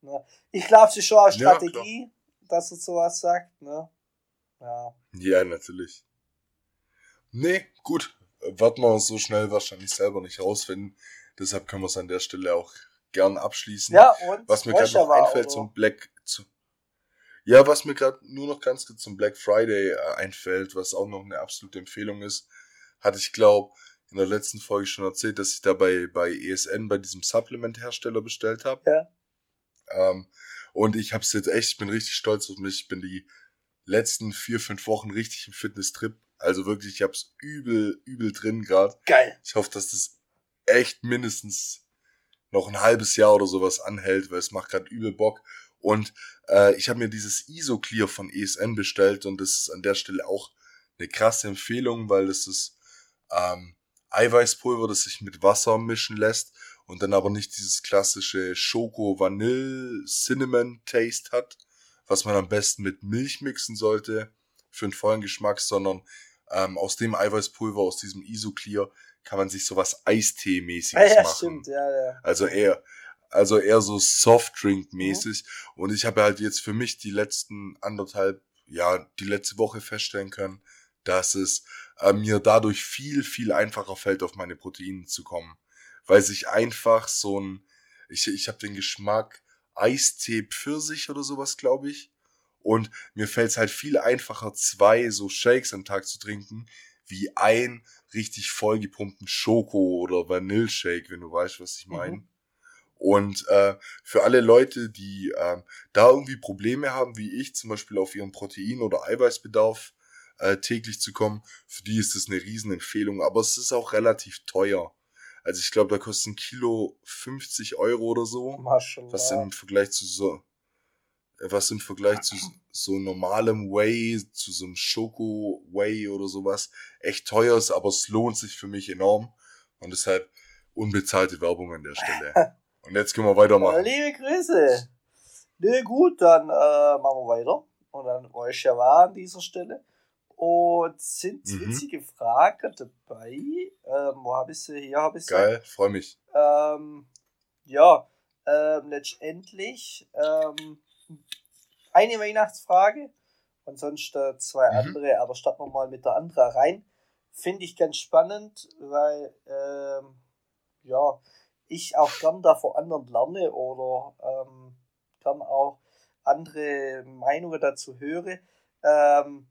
Ne? Ich glaube, es ist schon eine Strategie, ja, dass er sowas sagt. Ne? Ja. Ja, natürlich. Nee, gut. Warten wir so schnell wahrscheinlich selber nicht rausfinden. Deshalb können wir es an der Stelle auch gern abschließen. Ja, und was mir gerade noch einfällt zum Black. Zu, ja, was mir gerade nur noch ganz kurz zum Black Friday äh, einfällt, was auch noch eine absolute Empfehlung ist, hatte ich glaube in der letzten Folge schon erzählt, dass ich da bei, bei ESN bei diesem Supplement-Hersteller bestellt habe. Ja. Ähm, und ich habe es jetzt echt, ich bin richtig stolz auf mich. Ich bin die letzten vier, fünf Wochen richtig im Fitness-Trip. Also wirklich, ich hab's übel, übel drin gerade. Geil. Ich hoffe, dass das echt mindestens noch ein halbes Jahr oder sowas anhält, weil es macht gerade übel Bock. Und äh, ich habe mir dieses ISO-Clear von ESN bestellt und das ist an der Stelle auch eine krasse Empfehlung, weil das ist ähm, Eiweißpulver, das sich mit Wasser mischen lässt und dann aber nicht dieses klassische Schoko-Vanille-Cinnamon-Taste hat, was man am besten mit Milch mixen sollte für einen vollen Geschmack, sondern ähm, aus dem Eiweißpulver, aus diesem Isoclear, kann man sich sowas Eistee-mäßiges ah, ja, machen. Stimmt, ja, ja. Also eher, also eher so Softdrink-mäßig. Mhm. Und ich habe halt jetzt für mich die letzten anderthalb, ja, die letzte Woche feststellen können, dass es äh, mir dadurch viel, viel einfacher fällt, auf meine Proteine zu kommen. Weil sich einfach so ein, ich, ich habe den Geschmack Eistee Pfirsich oder sowas, glaube ich. Und mir fällt es halt viel einfacher, zwei so Shakes am Tag zu trinken, wie ein richtig vollgepumpten Schoko- oder Vanilleshake, wenn du weißt, was ich meine. Mhm. Und äh, für alle Leute, die äh, da irgendwie Probleme haben, wie ich, zum Beispiel auf ihren Protein- oder Eiweißbedarf äh, täglich zu kommen, für die ist das eine Riesenempfehlung. Aber es ist auch relativ teuer. Also ich glaube, da kostet ein Kilo 50 Euro oder so. Maschallah. Was im Vergleich zu so was im Vergleich zu so normalem Whey, zu so einem Schoko Whey oder sowas echt teuer ist, aber es lohnt sich für mich enorm und deshalb unbezahlte Werbung an der Stelle. Und jetzt können wir weitermachen. Liebe Grüße. Ne, gut, dann äh, machen wir weiter. Und dann weiß ja war an dieser Stelle. Und sind Mhm. witzige Fragen dabei. Ähm, wo habe ich sie? Hier habe ich sie. Geil, freue mich. Ähm, ja, ähm, letztendlich ähm, eine Weihnachtsfrage und sonst äh, zwei Mhm. andere, aber starten wir mal mit der anderen rein. Finde ich ganz spannend, weil ähm, ja, ich auch gern da vor anderen lerne oder ähm, gern auch andere Meinungen dazu höre. Ähm,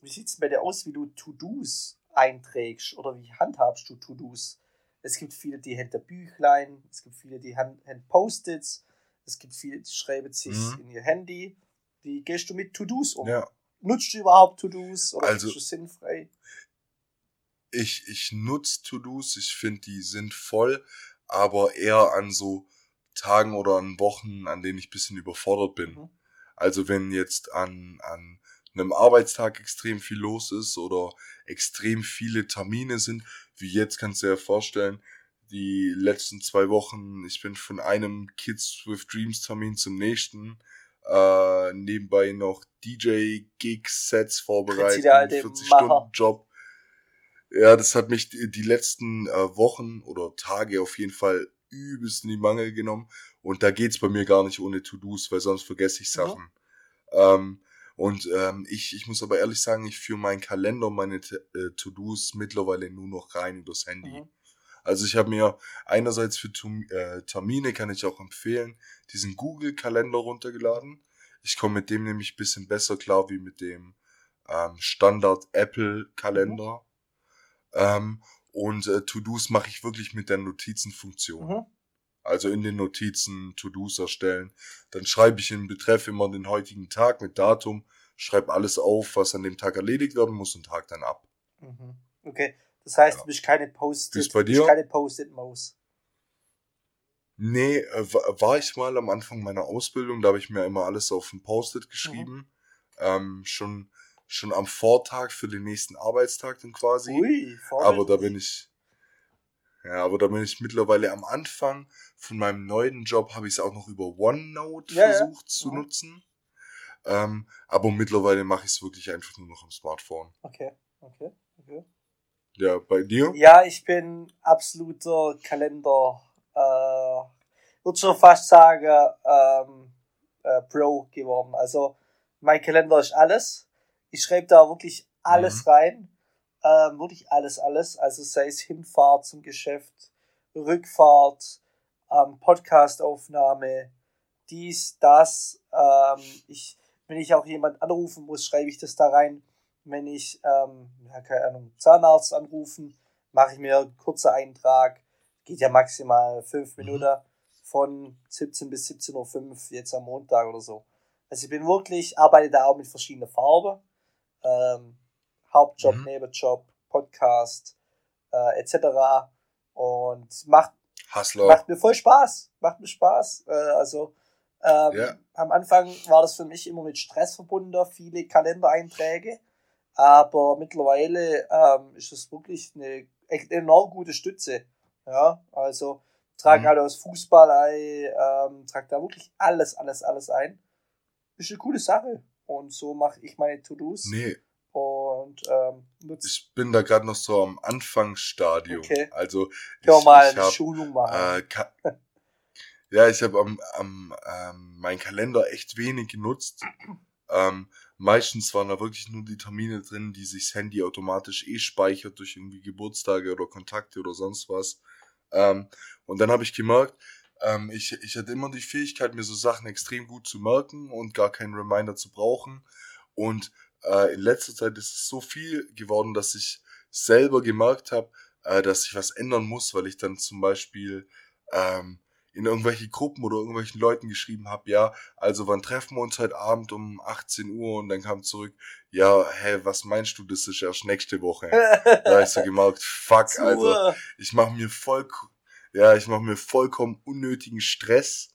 wie sieht es bei dir aus, wie du To-Dos einträgst oder wie handhabst du To-Dos? Es gibt viele, die hinter Büchlein, es gibt viele, die haben Post-its, es gibt viele, die schreiben sich Mhm. in ihr Handy. Wie gehst du mit To-Dos um? Ja, Nutzt du überhaupt To-Dos oder Also- bist du sinnfrei? ich, ich nutze To-Dos, ich finde, die sind voll, aber eher an so Tagen oder an Wochen, an denen ich bisschen überfordert bin. Mhm. Also wenn jetzt an, an einem Arbeitstag extrem viel los ist oder extrem viele Termine sind, wie jetzt kannst du dir ja vorstellen, die letzten zwei Wochen, ich bin von einem Kids with Dreams Termin zum nächsten, äh, nebenbei noch DJ-Gigs-Sets vorbereiten, der alte 40 Macher. Stunden Job. Ja, das hat mich die, letzten äh, Wochen oder Tage auf jeden Fall übelst in die Mangel genommen. Und da geht's bei mir gar nicht ohne To-Dos, weil sonst vergesse ich Mhm. Sachen. Ähm, und ähm, ich, ich muss aber ehrlich sagen, ich führe meinen Kalender, meine T- äh, To-Dos mittlerweile nur noch rein übers Handy. Mhm. Also ich habe mir einerseits für Tum- äh, Termine, kann ich auch empfehlen, diesen Google-Kalender runtergeladen. Ich komme mit dem nämlich bisschen besser klar wie mit dem ähm, Standard-Apple-Kalender. Ähm, und äh, To-Dos mache ich wirklich mit der Notizenfunktion. Mhm. Also in den Notizen To-Dos erstellen. Dann schreibe ich in Betreff immer den heutigen Tag mit Datum, schreibe alles auf, was an dem Tag erledigt werden muss und tag dann ab. Mhm. Okay, das heißt, Ja. du bist keine Post-it, ist bei du bist dir? keine Post-it-Maus. Nee, äh, wa- war ich mal am Anfang meiner Ausbildung, da habe ich mir immer alles auf ein Post-it geschrieben. Ähm, schon, schon am Vortag für den nächsten Arbeitstag dann quasi. Ui, aber da bin ich, ja, aber da bin ich mittlerweile am Anfang von meinem neuen Job, habe ich es auch noch über OneNote Ja, ja. versucht zu Mhm. nutzen. Ähm, aber mittlerweile mache ich es wirklich einfach nur noch am Smartphone. Okay, okay, okay. Ja, bei dir? Ja, ich bin absoluter Kalender, äh, würde schon fast sagen, ähm, äh, Pro geworden. Also mein Kalender ist alles. Ich schreibe da wirklich alles Mhm. rein. Ähm, wirklich alles, alles. Also sei es Hinfahrt zum Geschäft, Rückfahrt, ähm, Podcastaufnahme, dies, das. Ähm, ich, wenn ich auch jemand anrufen muss, schreibe ich das da rein. Wenn ich, ähm, ja, keine Ahnung, Zahnarzt anrufen, mache ich mir einen kurzen Eintrag. Geht ja maximal fünf Mhm. Minuten von 17 bis 17.05 Uhr jetzt am Montag oder so. Also ich bin wirklich, arbeite da auch mit verschiedenen Farben. Ähm, Hauptjob, Mhm. Nebenjob, Podcast, äh, etc. Und macht Hustler. macht mir voll Spaß. Macht mir Spaß. Äh, also ähm, Ja. am Anfang war das für mich immer mit Stress verbunden, viele Kalendereinträge. Aber mittlerweile ähm, ist es wirklich eine echt enorm gute Stütze. Ja, also trage Mhm. halt aus Fußball ein, ähm, trage da wirklich alles, alles, alles ein. Ist eine coole Sache. Und so mache ich meine To-Dos Nee, und ähm, nutze. ich bin da gerade noch so am Anfangsstadium. Okay. Also ich, wir mal ich eine hab, Schulung machen. Äh, ja, ich habe am, am ähm, meinen Kalender echt wenig genutzt. Ähm, meistens waren da wirklich nur die Termine drin, die sich das Handy automatisch eh speichert durch irgendwie Geburtstage oder Kontakte oder sonst was. Ähm, und dann habe ich gemerkt, ähm, ich, ich hatte immer die Fähigkeit, mir so Sachen extrem gut zu merken und gar keinen Reminder zu brauchen. Und äh, in letzter Zeit ist es so viel geworden, dass ich selber gemerkt habe, äh, dass ich was ändern muss, weil ich dann zum Beispiel ähm, in irgendwelche Gruppen oder irgendwelchen Leuten geschrieben habe, ja, also wann treffen wir uns heute Abend um 18 Uhr und dann kam zurück, ja, hä, was meinst du, das ist erst nächste Woche. Da hab ich so gemerkt, fuck, also Zu- ich mache mir voll, ja, ich mache mir vollkommen unnötigen Stress,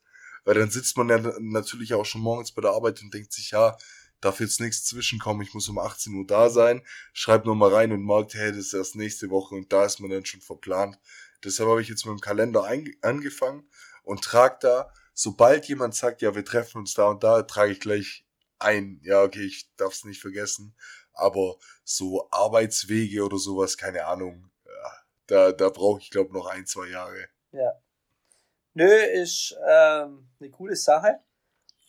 weil dann sitzt man ja natürlich auch schon morgens bei der Arbeit und denkt sich, ja, darf jetzt nichts zwischenkommen, ich muss um 18 Uhr da sein, schreibt nochmal rein und merkt, hey, das ist erst nächste Woche und da ist man dann schon verplant. Deshalb habe ich jetzt mit dem Kalender angefangen und trage da, sobald jemand sagt, ja, wir treffen uns da und da, trage ich gleich ein, ja, okay, ich darf es nicht vergessen, aber so Arbeitswege oder sowas, keine Ahnung, ja, da, da brauche ich, glaube noch ein, zwei Jahre. Ja. Nö, ist ähm, eine coole Sache.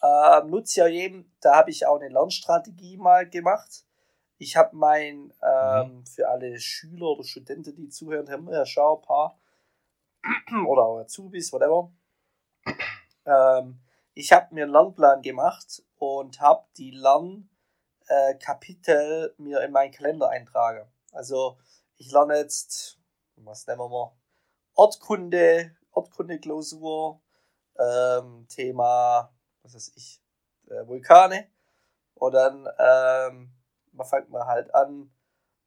Ähm, nutze ja jedem, da habe ich auch eine Lernstrategie mal gemacht. Ich habe mein, ähm, mhm. für alle Schüler oder Studenten, die zuhören, haben wir ja schon ein paar, oder auch Azubis, whatever. Ähm, ich habe mir einen Lernplan gemacht und habe die Lernkapitel äh, mir in meinen Kalender eintragen. Also ich lerne jetzt, was nehmen wir mal, Ortkunde, Ortkunde-Klausur, ähm, Thema, was weiß ich, äh, Vulkane. Und dann ähm, man fängt man halt an,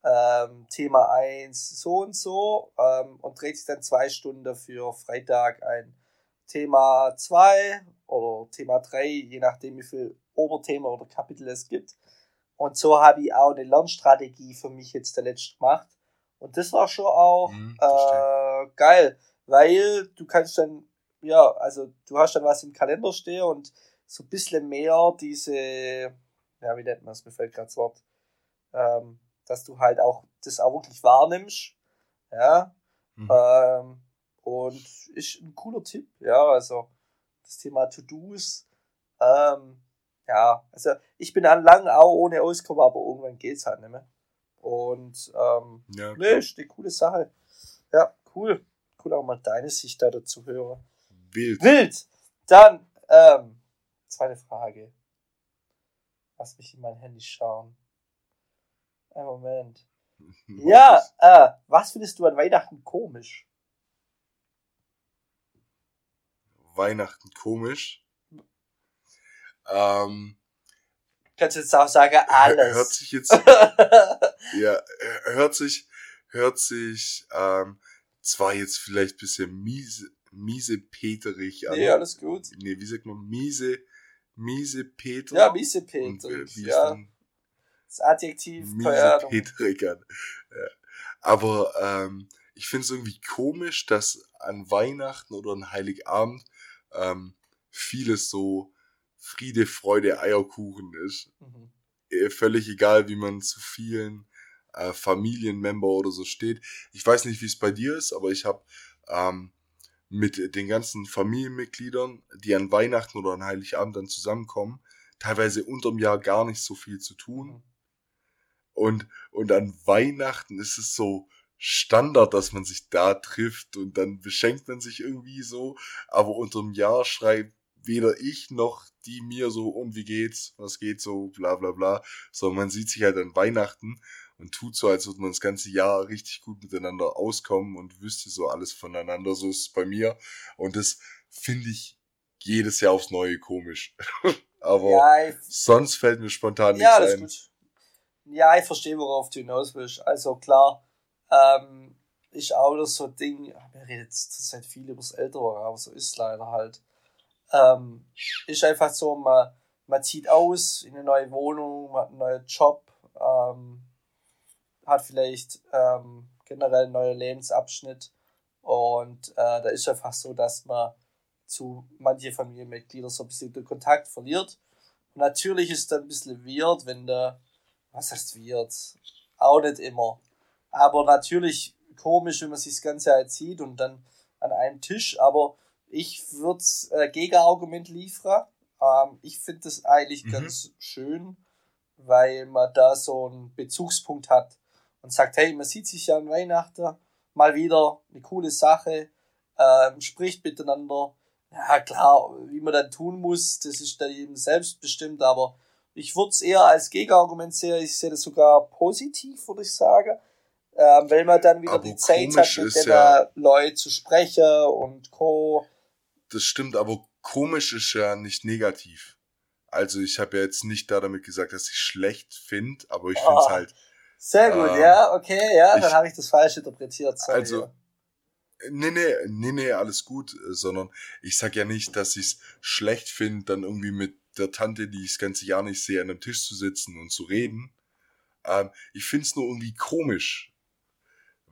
ähm, Thema 1 so und so ähm, und dreht sich dann zwei Stunden für Freitag ein Thema 2 oder Thema 3, je nachdem wie viel Oberthema oder Kapitel es gibt. Und so habe ich auch eine Lernstrategie für mich jetzt der letzte gemacht. Und das war schon auch mhm, äh, geil, weil du kannst dann, ja, also du hast dann was im Kalender stehen und so ein bisschen mehr diese, ja, wie nennt man es, mir fällt gerade das Wort, ähm, dass du halt auch das auch wirklich wahrnimmst, ja, mhm. ähm, und ist ein cooler Tipp, ja, also das Thema To-Dos, ähm, ja, also ich bin an lang auch ohne Auskommen, aber irgendwann geht's halt nicht mehr. Und ähm, ja, nee, ist eine coole Sache. Ja, cool. Cool auch mal deine Sicht da dazu hören. Wild. Wild. Dann, ähm, zweite Frage. Lass mich in mein Handy schauen. Ein Moment. ja, äh, was findest du an Weihnachten komisch? Weihnachten komisch. Ähm, Kannst du jetzt auch sagen, alles. Hört sich jetzt, ja, hört sich, hört sich, ähm, zwar jetzt vielleicht bisschen miese, miese peterig an. Nee, alles gut. Nee, wie sagt man, miese, miese Peter. Ja, miese Peter. Und, äh, ja. Das Adjektiv, miese peterig an. Ja. Aber, ähm, ich finde es irgendwie komisch, dass an Weihnachten oder an Heiligabend ähm, vieles so Friede, Freude, Eierkuchen ist. Mhm. Äh, völlig egal, wie man zu vielen äh, Familienmember oder so steht. Ich weiß nicht, wie es bei dir ist, aber ich habe ähm, mit den ganzen Familienmitgliedern, die an Weihnachten oder an Heiligabend dann zusammenkommen, teilweise unterm Jahr gar nicht so viel zu tun. Mhm. Und, und an Weihnachten ist es so, Standard, dass man sich da trifft und dann beschenkt man sich irgendwie so, aber unterm Jahr schreibt weder ich noch die mir so, und wie geht's, was geht so, bla bla bla, sondern man sieht sich halt an Weihnachten und tut so, als würde man das ganze Jahr richtig gut miteinander auskommen und wüsste so alles voneinander, so ist es bei mir. Und das finde ich jedes Jahr aufs Neue komisch. aber ja, sonst fällt mir spontan ja, nichts ein. Ja, ich verstehe, worauf du hinaus willst. Also klar, ähm, ist auch wieder so ein Ding, wir reden jetzt seit viel über das Ältere, aber so ist leider halt. Ähm, ist einfach so, man, man zieht aus in eine neue Wohnung, man hat einen neuen Job, ähm, hat vielleicht ähm, generell einen neuen Lebensabschnitt und äh, da ist einfach so, dass man zu manchen Familienmitgliedern so ein bisschen den Kontakt verliert. Natürlich ist es dann ein bisschen weird, wenn der, was heißt weird? Auch nicht immer. Aber natürlich komisch, wenn man sich das Ganze halt sieht und dann an einem Tisch. Aber ich würde äh, Gegenargument liefern. Ähm, ich finde das eigentlich mhm. ganz schön, weil man da so einen Bezugspunkt hat und sagt, hey, man sieht sich ja an Weihnachten mal wieder, eine coole Sache, ähm, spricht miteinander. Ja, klar, wie man dann tun muss, das ist dann eben selbstbestimmt, aber ich würde es eher als Gegenargument sehen. Ich sehe das sogar positiv, würde ich sagen ähm, weil man dann wieder aber die Zeit hat, mit den ja, Leuten zu sprechen und Co. Das stimmt, aber komisch ist ja nicht negativ. Also ich habe ja jetzt nicht da damit gesagt, dass ich schlecht finde, aber ich finde es oh, halt. Sehr gut, ähm, ja, okay, ja, ich, dann habe ich das falsch interpretiert. Sorry. Also, nee, nee, nee, nee, alles gut, sondern ich sag ja nicht, dass ich es schlecht finde, dann irgendwie mit der Tante, die ich das ganze Jahr nicht sehe, an einem Tisch zu sitzen und zu reden. Ähm, ich finde es nur irgendwie komisch,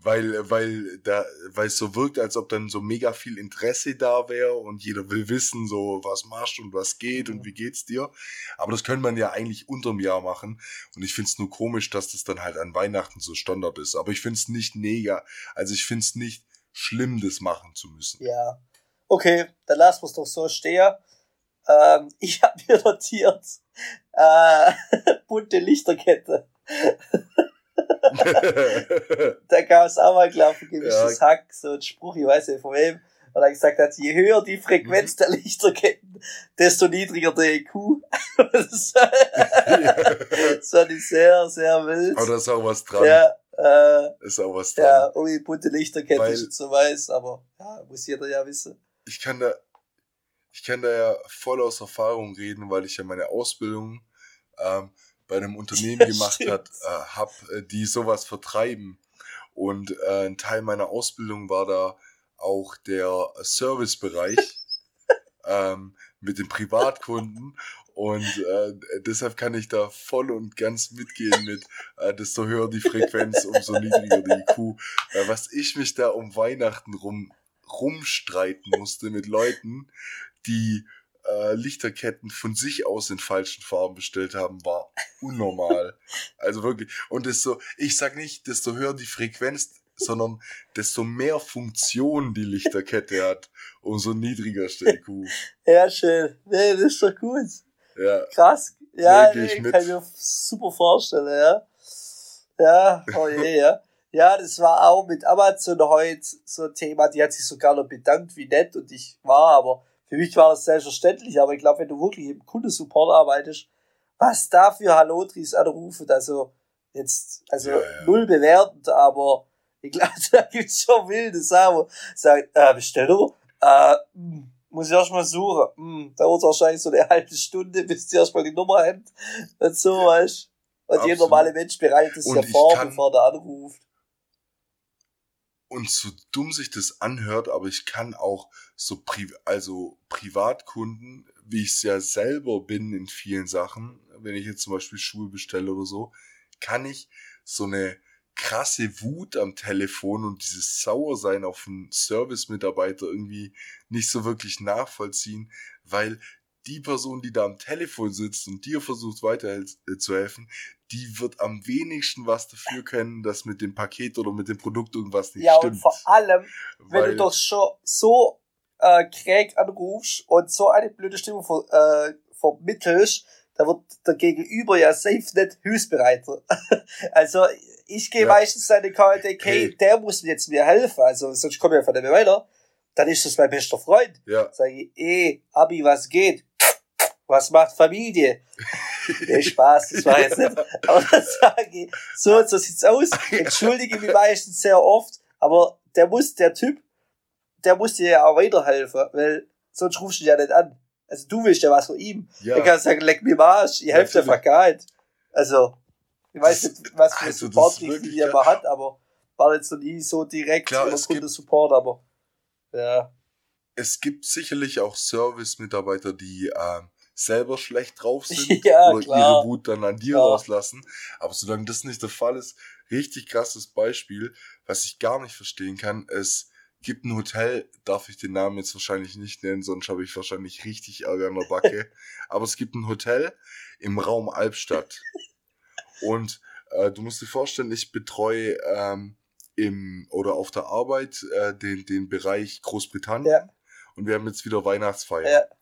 weil, weil da, weil es so wirkt, als ob dann so mega viel Interesse da wäre und jeder will wissen, so was machst du und was geht und wie geht's dir. Aber das könnte man ja eigentlich unterm Jahr machen. Und ich find's nur komisch, dass das dann halt an Weihnachten so Standard ist. Aber ich find's nicht mega, also ich find's nicht schlimm, das machen zu müssen. Ja. Okay, dann lassen wir's doch so stehen. Ähm, ich habe mir notiert, äh, bunte Lichterkette. da gab es auch mal, glaube ich, ein gewisses ja. Hack, so ein Spruch, ich weiß nicht von wem, weil er gesagt hat, je höher die Frequenz mhm. der Lichterketten, desto niedriger der IQ. das fand ich sehr, sehr wild. Aber da ist auch was dran. Ja, äh, ist auch was dran. Ja, oh, die bunte Lichterkette weil, ist so weiß, aber ja, muss jeder ja wissen. Ich kann da, ich kann da ja voll aus Erfahrung reden, weil ich ja meine Ausbildung ähm, bei einem Unternehmen ja, gemacht hat, äh, hab, äh, die sowas vertreiben. Und äh, ein Teil meiner Ausbildung war da auch der Servicebereich ähm, mit den Privatkunden. Und äh, deshalb kann ich da voll und ganz mitgehen mit, äh, desto höher die Frequenz, umso niedriger die IQ. Äh, was ich mich da um Weihnachten rum rumstreiten musste mit Leuten, die äh, Lichterketten von sich aus in falschen Farben bestellt haben, war unnormal. also wirklich. Und desto, ich sag nicht, desto höher die Frequenz, sondern desto mehr Funktion die Lichterkette hat, umso niedriger ist der IQ. Ja, schön. Nee, das ist doch gut. Ja. Krass. Ja, nee, ich kann mir super vorstellen, ja. Ja, oh je, ja. Ja, das war auch mit Amazon heute so ein Thema, die hat sich sogar noch bedankt, wie nett und ich war, aber für mich war das selbstverständlich, aber ich glaube, wenn du wirklich im Kundensupport arbeitest, was da für Hallotris anrufen, also jetzt, also ja, ja. null bewertend, aber ich glaube, da gibt's schon wilde Sachen, sagt, äh, Bestellung, äh, hm, muss ich erst mal suchen, hm, dauert wahrscheinlich so eine halbe Stunde, bis die erstmal die Nummer haben, und so, weißt Und Absolut. jeder normale Mensch bereitet es ja vor, bevor der anruft. Und so dumm sich das anhört, aber ich kann auch so Pri also Privatkunden, wie ich es ja selber bin in vielen Sachen, wenn ich jetzt zum Beispiel Schuhe bestelle oder so, kann ich so eine krasse Wut am Telefon und dieses Sauersein auf einen Service-Mitarbeiter irgendwie nicht so wirklich nachvollziehen, weil die Person, die da am Telefon sitzt und dir versucht weiterzuhelfen, äh, die wird am wenigsten was dafür können, dass mit dem Paket oder mit dem Produkt irgendwas nicht ja, stimmt. Ja, und vor allem, wenn du doch schon so äh, Krieg anrufst und so eine blöde Stimmung ver, äh, vermittelst, da wird der Gegenüber ja safe nicht hilfsbereiter. also, ich gehe ja. meistens an den Call, denke, hey, der muss jetzt mir helfen, also sonst komme ich einfach nicht mehr weiter. Dann ist das mein bester Freund. Ja. Sag ich, ey, Abi, was geht? Was macht Familie? nee, Spaß, das war jetzt nicht. Aber dann sage ich, so so sieht's aus. Entschuldige mich meistens sehr oft, aber der muss, der Typ, der muss dir ja auch weiterhelfen, weil sonst rufst du ja nicht an. Also du willst ja was von ihm. Ja. Kannst du sagen, leck mir Marsch, ich helfe dir einfach gar nicht. Also, ich weiß nicht, was für also Support die er hat, aber war jetzt noch nie so direkt Klar, es gibt, Support, aber ja. Es gibt sicherlich auch Service-Mitarbeiter, die ähm, selber schlecht drauf sind ja, oder klar. ihre Wut dann an dir klar. rauslassen. Aber solange das nicht der Fall ist, richtig krasses Beispiel, was ich gar nicht verstehen kann, es gibt ein Hotel, darf ich den Namen jetzt wahrscheinlich nicht nennen, sonst habe ich wahrscheinlich richtig Ärger in der Backe. Aber es gibt ein Hotel im Raum Albstadt. Und äh, du musst dir vorstellen, ich betreue ähm, im oder auf der Arbeit äh, den, den Bereich Großbritannien. Ja. Und wir haben jetzt wieder Weihnachtsfeier. Ja.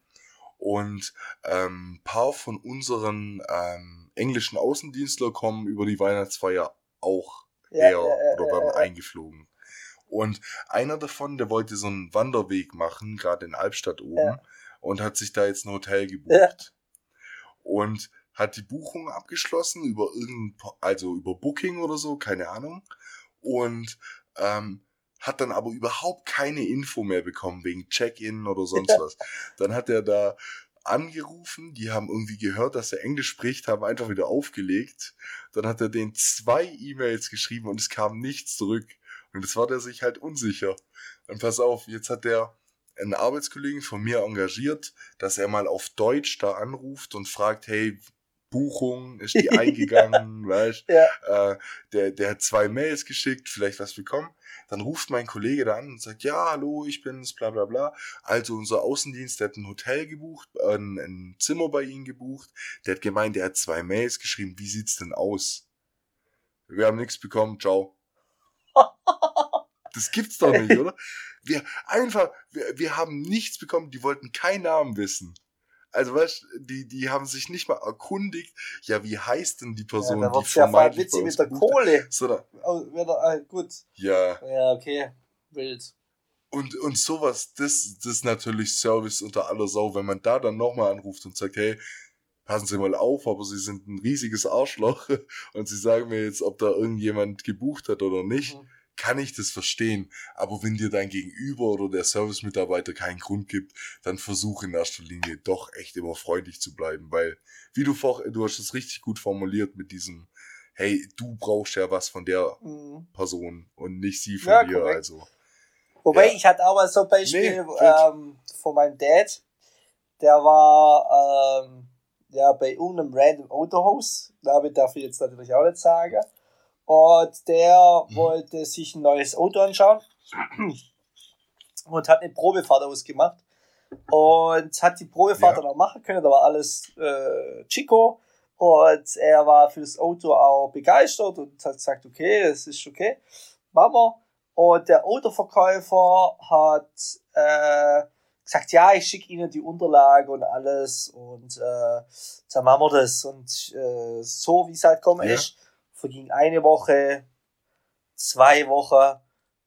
Und ähm, paar von unseren ähm, englischen Außendienstler kommen über die Weihnachtsfeier auch her ja, oder werden eingeflogen. Und einer davon, der wollte so einen Wanderweg machen, gerade in Albstadt oben, und hat sich da jetzt ein Hotel gebucht. Und hat die Buchung abgeschlossen über irgendein, also über Booking oder so, keine Ahnung. Und ähm, hat dann aber überhaupt keine Info mehr bekommen wegen Check-in oder sonst was. Dann hat er da angerufen, die haben irgendwie gehört, dass er Englisch spricht, haben einfach wieder aufgelegt. Dann hat er den zwei E-Mails geschrieben und es kam nichts zurück. Und jetzt war der sich halt unsicher. Und pass auf, jetzt hat der einen Arbeitskollegen von mir engagiert, dass er mal auf Deutsch da anruft und fragt, hey, Buchung, ist die eingegangen, weißt ja. äh, der, der hat zwei Mails geschickt, vielleicht was bekommen. Dann ruft mein Kollege da an und sagt, ja, hallo, ich bin's, bla bla bla. Also unser Außendienst, der hat ein Hotel gebucht, ein, ein Zimmer bei ihnen gebucht. Der hat gemeint, der hat zwei Mails geschrieben, wie sieht's denn aus? Wir haben nichts bekommen, ciao. Das gibt's doch nicht, oder? Wir einfach, wir, wir haben nichts bekommen, die wollten keinen Namen wissen. Also weißt die, die haben sich nicht mal erkundigt, ja, wie heißt denn die Person, ja, da die vermeintlich ja mit der Kohle. Sondern, oh, äh, gut. Ja. Ja, okay. Wild. Und, und sowas, das, das ist natürlich Service unter aller Sau, wenn man da dann nochmal anruft und sagt, hey, passen Sie mal auf, aber Sie sind ein riesiges Arschloch und Sie sagen mir jetzt, ob da irgendjemand gebucht hat oder nicht. Mhm kann ich das verstehen. Aber wenn dir dein Gegenüber oder der Service-Mitarbeiter keinen Grund gibt, dann versuch in erster Linie doch echt immer freundlich zu bleiben, weil, wie du vor, du hast es richtig gut formuliert mit diesem, hey, du brauchst ja was von der mhm. Person und nicht sie von ja, dir, korrekt. also. Wobei, ja. ich hatte auch mal so ein Beispiel nee, ähm, von meinem Dad, der war ähm, ja bei irgendeinem random Autohaus, damit darf ich jetzt natürlich auch nicht sagen. Und der mhm. wollte sich ein neues Auto anschauen und hat eine Probefahrt ausgemacht und hat die Probefahrt ja. dann auch machen können. Da war alles äh, Chico und er war für das Auto auch begeistert und hat gesagt, okay, es ist okay, machen wir. Und der Autoverkäufer hat äh, gesagt, ja, ich schicke Ihnen die Unterlage und alles und äh, dann machen wir das. Und äh, so wie es halt kommen ja. ist, verging eine Woche, zwei Wochen.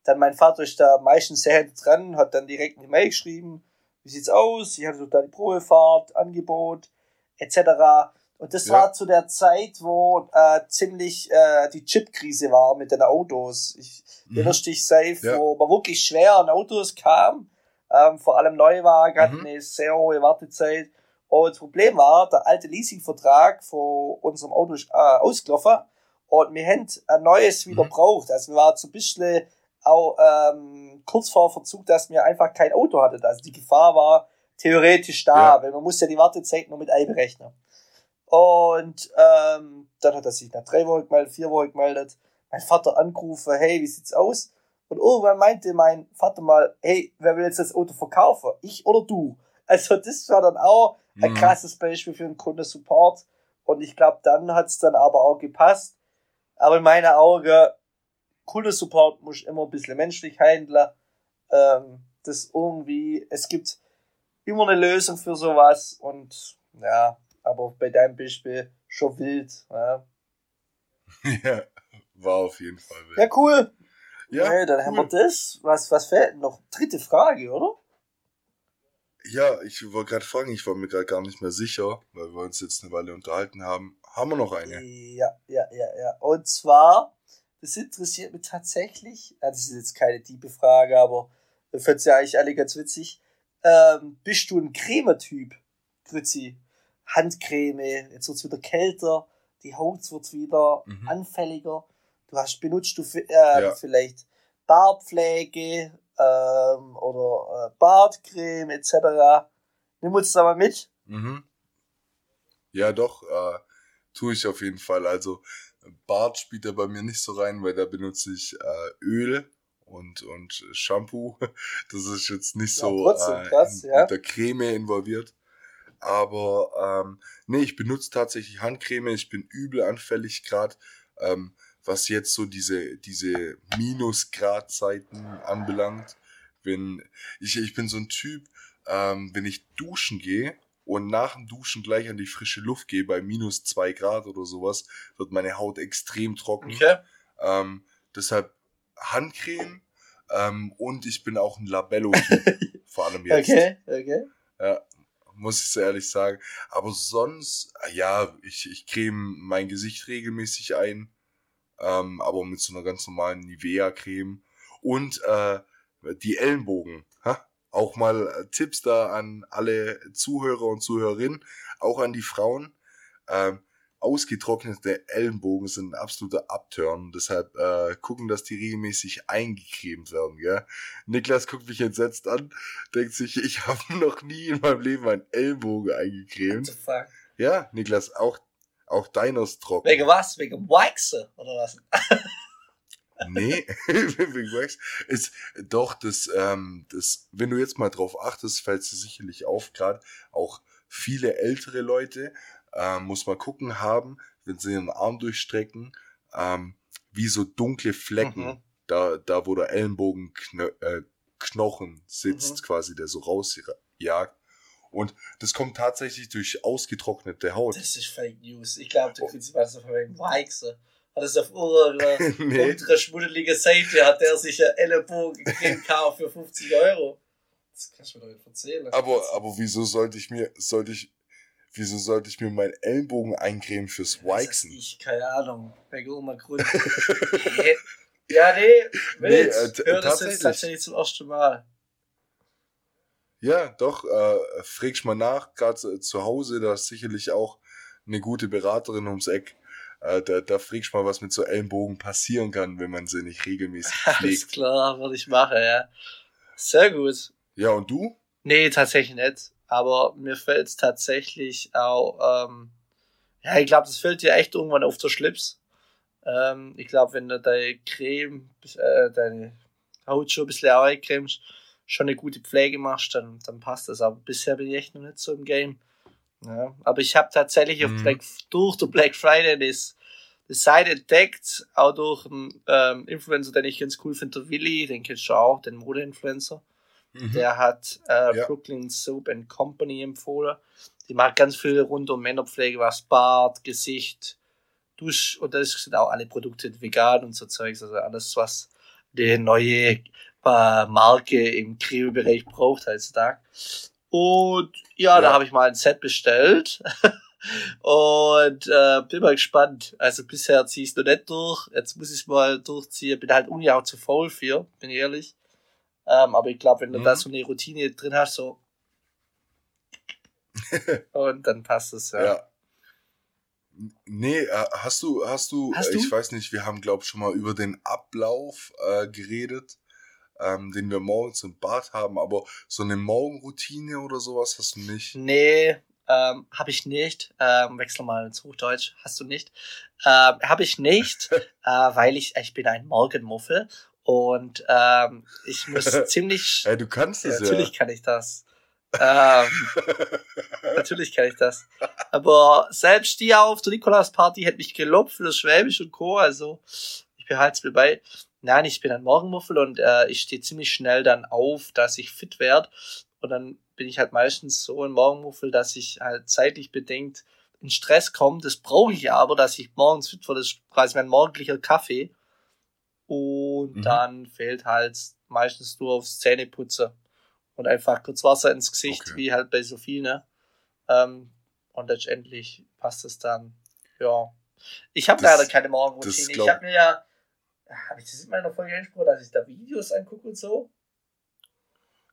Dann mein Vater ist da meistens sehr dran, hat dann direkt eine Mail geschrieben, wie sieht's aus? Ich hatte total die Probefahrt, Angebot, etc. Und das ja. war zu der Zeit, wo äh, ziemlich äh, die Chip-Krise war mit den Autos. Ich mhm. erinnerst dich safe, ja. wo man wirklich schwer an Autos kam. Ähm, vor allem Neuwagen mhm. hatten eine sehr hohe Wartezeit. Und das Problem war, der alte Leasingvertrag von unserem Auto ist äh, ausgelaufen. Und wir haben ein neues wieder mhm. braucht. Also wir waren so ein bisschen auch ähm, kurz vor Verzug, dass wir einfach kein Auto hatten. Also die Gefahr war theoretisch da, ja. weil man muss ja die Wartezeit nur mit einberechnen. Und ähm, dann hat er sich nach drei Wochen gemeldet, vier Wochen gemeldet. Mein Vater angerufen, hey, wie sieht's aus? Und irgendwann meinte mein Vater mal, hey, wer will jetzt das Auto verkaufen? Ich oder du? Also das war dann auch ein mhm. krasses Beispiel für einen Kundensupport. Und ich glaube, dann hat's dann aber auch gepasst. Aber in meinen Augen, Kundensupport muss immer ein bisschen menschlich handeln. Ähm, das irgendwie, es gibt immer eine Lösung für sowas und ja, aber bei deinem Beispiel schon wild. Ja, ja war auf jeden Fall wild. Ja, cool. Ja, okay, dann cool. haben wir das. Was, was fehlt noch? Dritte Frage, oder? Ja, ich wollte gerade fragen, ich war mir gerade gar nicht mehr sicher, weil wir uns jetzt eine Weile unterhalten haben. Haben wir noch eine? Ja, ja, ja, ja. Und zwar, das interessiert mich tatsächlich, das ist jetzt keine tiefe Frage, aber ich finde es ja eigentlich alle ganz witzig. Ähm, bist du ein Cremetyp, Grützi? Handcreme, jetzt wird's wieder kälter, die Haut wird wieder mhm. anfälliger. Du hast, benutzt du äh, ja. vielleicht Bartpflege, ähm, oder äh, Bartcreme etc. Nimm uns da mal mit. Mhm. Ja, doch, äh, tue ich auf jeden Fall. Also Bart spielt da bei mir nicht so rein, weil da benutze ich äh, Öl und, und Shampoo. Das ist jetzt nicht so ja, trotzdem, äh, krass, ja. mit der Creme involviert. Aber ähm, nee, ich benutze tatsächlich Handcreme. Ich bin übel anfällig gerade. Ähm, was jetzt so diese, diese Minusgradzeiten anbelangt. Wenn, ich, ich bin so ein Typ, ähm, wenn ich duschen gehe und nach dem Duschen gleich an die frische Luft gehe bei minus zwei Grad oder sowas, wird meine Haut extrem trocken. Okay. Ähm, deshalb Handcreme ähm, und ich bin auch ein Labello-Typ, vor allem jetzt. Okay, okay. Ja, muss ich so ehrlich sagen. Aber sonst, ja, ich, ich creme mein Gesicht regelmäßig ein ähm, aber mit so einer ganz normalen Nivea-Creme. Und äh, die Ellenbogen. Auch mal äh, Tipps da an alle Zuhörer und Zuhörerinnen, auch an die Frauen. Ähm, ausgetrocknete Ellenbogen sind ein absoluter Upturn. Deshalb äh, gucken, dass die regelmäßig eingecremt werden. Gell? Niklas guckt mich entsetzt an, denkt sich, ich habe noch nie in meinem Leben einen Ellenbogen eingecremt. Ja, Niklas, auch Auch deiner ist trocken. Wegen was? Wegen Waxe oder was? Nee, wegen Wax. Ist doch das, ähm, das, wenn du jetzt mal drauf achtest, fällt es sicherlich auf, gerade auch viele ältere Leute, ähm, muss man gucken, haben, wenn sie ihren Arm durchstrecken, ähm, wie so dunkle Flecken, Mhm. da, da wo der Ellenbogenknochen äh, Knochen sitzt, Mhm. quasi, der so rausjagt. Und das kommt tatsächlich durch ausgetrocknete Haut. Das ist Fake News. Ich glaube, Oh. du kriegst was von wegen Waxe. Hat es auf unserer, Nee. unserer schmuddelige Seite, hat der sich ein Ellenbogen gekauft für 50 Euro. Das kannst du mir doch nicht erzählen. Aber, aber wieso sollte ich mir, sollte ich, wieso sollte ich mir meinen Ellenbogen eincremen fürs Waxen? Ich, keine Ahnung. Wegen irgendeinem Grund. Ja, nee, wild. Nee, äh, Hör das jetzt tatsächlich. tatsächlich zum ersten Mal. Ja, doch, äh, fragst mal nach, gerade zu Hause, da ist sicherlich auch eine gute Beraterin ums Eck. Äh, da, da fragst mal, was mit so Ellenbogen passieren kann, wenn man sie nicht regelmäßig Alles pflegt. klar, würde ich machen, ja. Sehr gut. Ja, und du? Nee, tatsächlich nicht. Aber mir fällt es tatsächlich auch, ähm, ja, ich glaube, das fällt dir echt irgendwann auf der Schlips. Ähm, ich glaube, wenn du deine Creme, äh, deine Haut schon ein bisschen eincremst, schon eine gute Pflege machst, dann, dann passt das. Aber bisher bin ich echt noch nicht so im Game. Ja, aber ich habe tatsächlich auf Mhm. Black, durch den Black Friday das, das Seite entdeckt, auch durch einen ähm, Influencer, den ich ganz cool finde, der Willi, den kennst du auch, den Mode-Influencer. Mhm. Der hat äh, Ja. Brooklyn Soap and Company empfohlen. Die macht ganz viel rund um Männerpflege, was Bart, Gesicht, Dusch und das sind auch alle Produkte vegan und so Zeugs. Also alles, was die neue äh, Marke im Cremebereich braucht heutzutage. Und ja, Ja. da habe ich mal ein Set bestellt. Und äh, bin mal gespannt. Also bisher ziehe ich es noch nicht durch. Jetzt muss ich es mal durchziehen. Bin halt irgendwie auch zu faul für, bin ich ehrlich. Ähm, aber ich glaube, wenn du Mhm. da so eine Routine drin hast, so. und dann passt es, ja. Ja. Nee, äh, hast du, hast du, Hast du? ich weiß nicht, wir haben, glaube ich, schon mal über den Ablauf äh, geredet, ähm, den wir morgens im Bad haben, aber so eine Morgenroutine oder sowas hast du nicht. Nee, ähm, habe ich nicht. Ähm, wechsel mal ins Hochdeutsch. Hast du nicht? Ähm, habe ich nicht, äh, weil ich, ich bin ein Morgenmuffel und ähm, ich muss ziemlich. Hey, du kannst es ja. natürlich kann ich das. Ähm, natürlich kann ich das. Aber selbst die auf der Nikolaus-Party hätte mich gelobt für das Schwäbisch und Co. Also ich behalte es mir bei. Nein, ich bin ein Morgenmuffel und äh, ich stehe ziemlich schnell dann auf, dass ich fit werde. Und dann bin ich halt meistens so ein Morgenmuffel, dass ich halt zeitlich bedingt in Stress komme. Das brauche ich aber, dass ich morgens fit werde. Das ist quasi mein morgendlicher Kaffee. Und Mhm. dann fehlt halt meistens nur aufs Zähneputzen und einfach kurz Wasser ins Gesicht, Okay. wie halt bei Sophie, ne? Ähm, und letztendlich passt es dann. Ja. Ich habe leider keine Morgenroutine. Ich habe mir ja, habe ich das in meiner Folge angesprochen, dass ich da Videos angucke und so?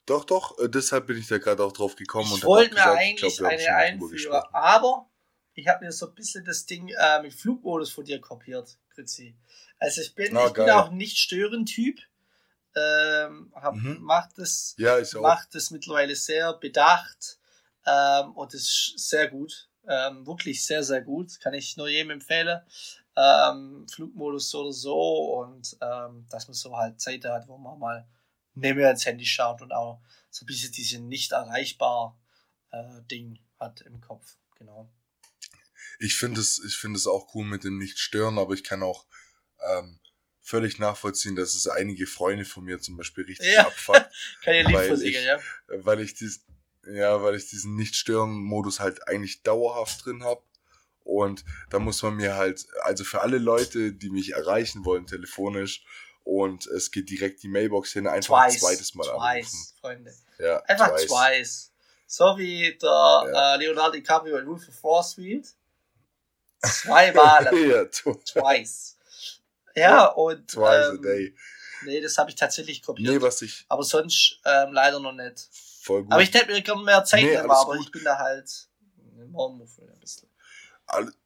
Doch, doch, äh, deshalb bin ich da gerade auch drauf gekommen und Ich wollte mir eigentlich glaub, eine gesprochen. aber ich habe mir so ein bisschen das Ding äh, mit Flugmodus von dir kopiert, Grützi. Also ich bin, Ah, ich bin auch nicht stören Typ. Ähm, hab, Mhm. Macht das Ja, macht es mittlerweile sehr bedacht ähm, und ist sehr gut. Ähm, wirklich sehr, sehr gut. Kann ich nur jedem empfehlen. Ähm, Flugmodus so oder so und ähm, dass man so halt Zeit hat, wo man mal mehr ins Handy schaut und auch so ein bisschen diese nicht erreichbar äh, Ding hat im Kopf. Genau. Ich finde es, ich finde es auch cool mit dem Nicht-Stören, aber ich kann auch ähm, völlig nachvollziehen, dass es einige Freunde von mir zum Beispiel richtig Ja. abfuckt, Kann ja versichern, ich- ja. weil ich dies, ja, weil ich diesen Nicht-Stören-Modus halt eigentlich dauerhaft drin habe. Und da muss man mir halt, also für alle Leute, die mich erreichen wollen telefonisch und es geht direkt die Mailbox hin, einfach ein Twice. zweites Mal anrufen. Twice, Freunde. Ja, Einfach twice. twice. So wie der Ja. äh, Leonardo DiCaprio in Wolf of Wall Street. Zweimal. ja, tw- twice. Ja, und twice a ähm, day. nee, das habe ich tatsächlich kopiert. Nee, was ich aber sonst ähm, leider noch nicht. voll gut. Aber ich hätte mir mehr Zeit Nee, nehmen, aber gut. ich bin da halt ein Morgenmuffel ein bisschen.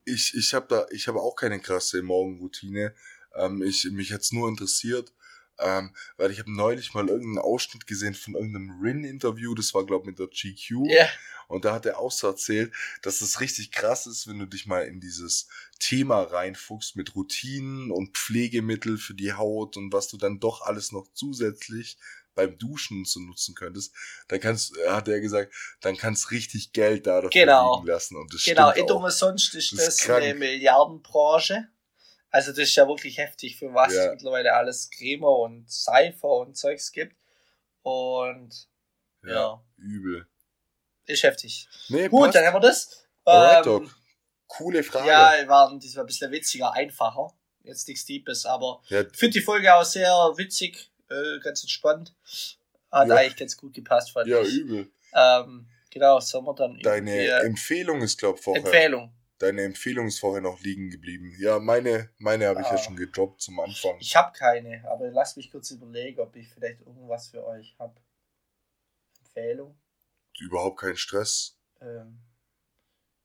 Ich, ich habe da, ich habe auch keine krasse Morgenroutine. Ähm, ich, mich hat's nur interessiert, Ähm, weil ich habe neulich mal irgendeinen Ausschnitt gesehen von irgendeinem Rin-Interview, das war, glaube ich, mit der GQ. Ja. Und da hat er auch so erzählt, dass es richtig krass ist, wenn du dich mal in dieses Thema reinfuchst mit Routinen und Pflegemittel für die Haut und was du dann doch alles noch zusätzlich beim Duschen so nutzen könntest, dann kannst, hat er gesagt, dann kannst richtig Geld da dafür Genau. liegen lassen. Und das Genau, stimmt nicht auch. umsonst ist Das ist das eine Milliardenbranche. Also das ist ja wirklich heftig, für was Ja. es mittlerweile alles Creme und Seife und Zeugs gibt. Und Ja, ja, übel. ist heftig. Nee, Gut, passt. dann haben wir das. Alright, Ähm, Doc. Coole Frage. ja, war diesmal ein bisschen witziger, einfacher. Jetzt nichts Deepes, aber Ja, ich finde die Folge auch sehr witzig, äh, ganz entspannt. Hat Ja. eigentlich ganz gut gepasst, fand ja ich. übel. Ähm, genau, wir dann Deine irgendwie- Empfehlung ist, glaub vorher. Empfehlung. Deine Empfehlung ist vorher noch liegen geblieben. Ja, meine, meine habe ich ja Ah. schon gedroppt zum Anfang. Ich habe keine, aber lasst mich kurz überlegen, ob ich vielleicht irgendwas für euch habe. Empfehlung. Überhaupt kein Stress. Ähm,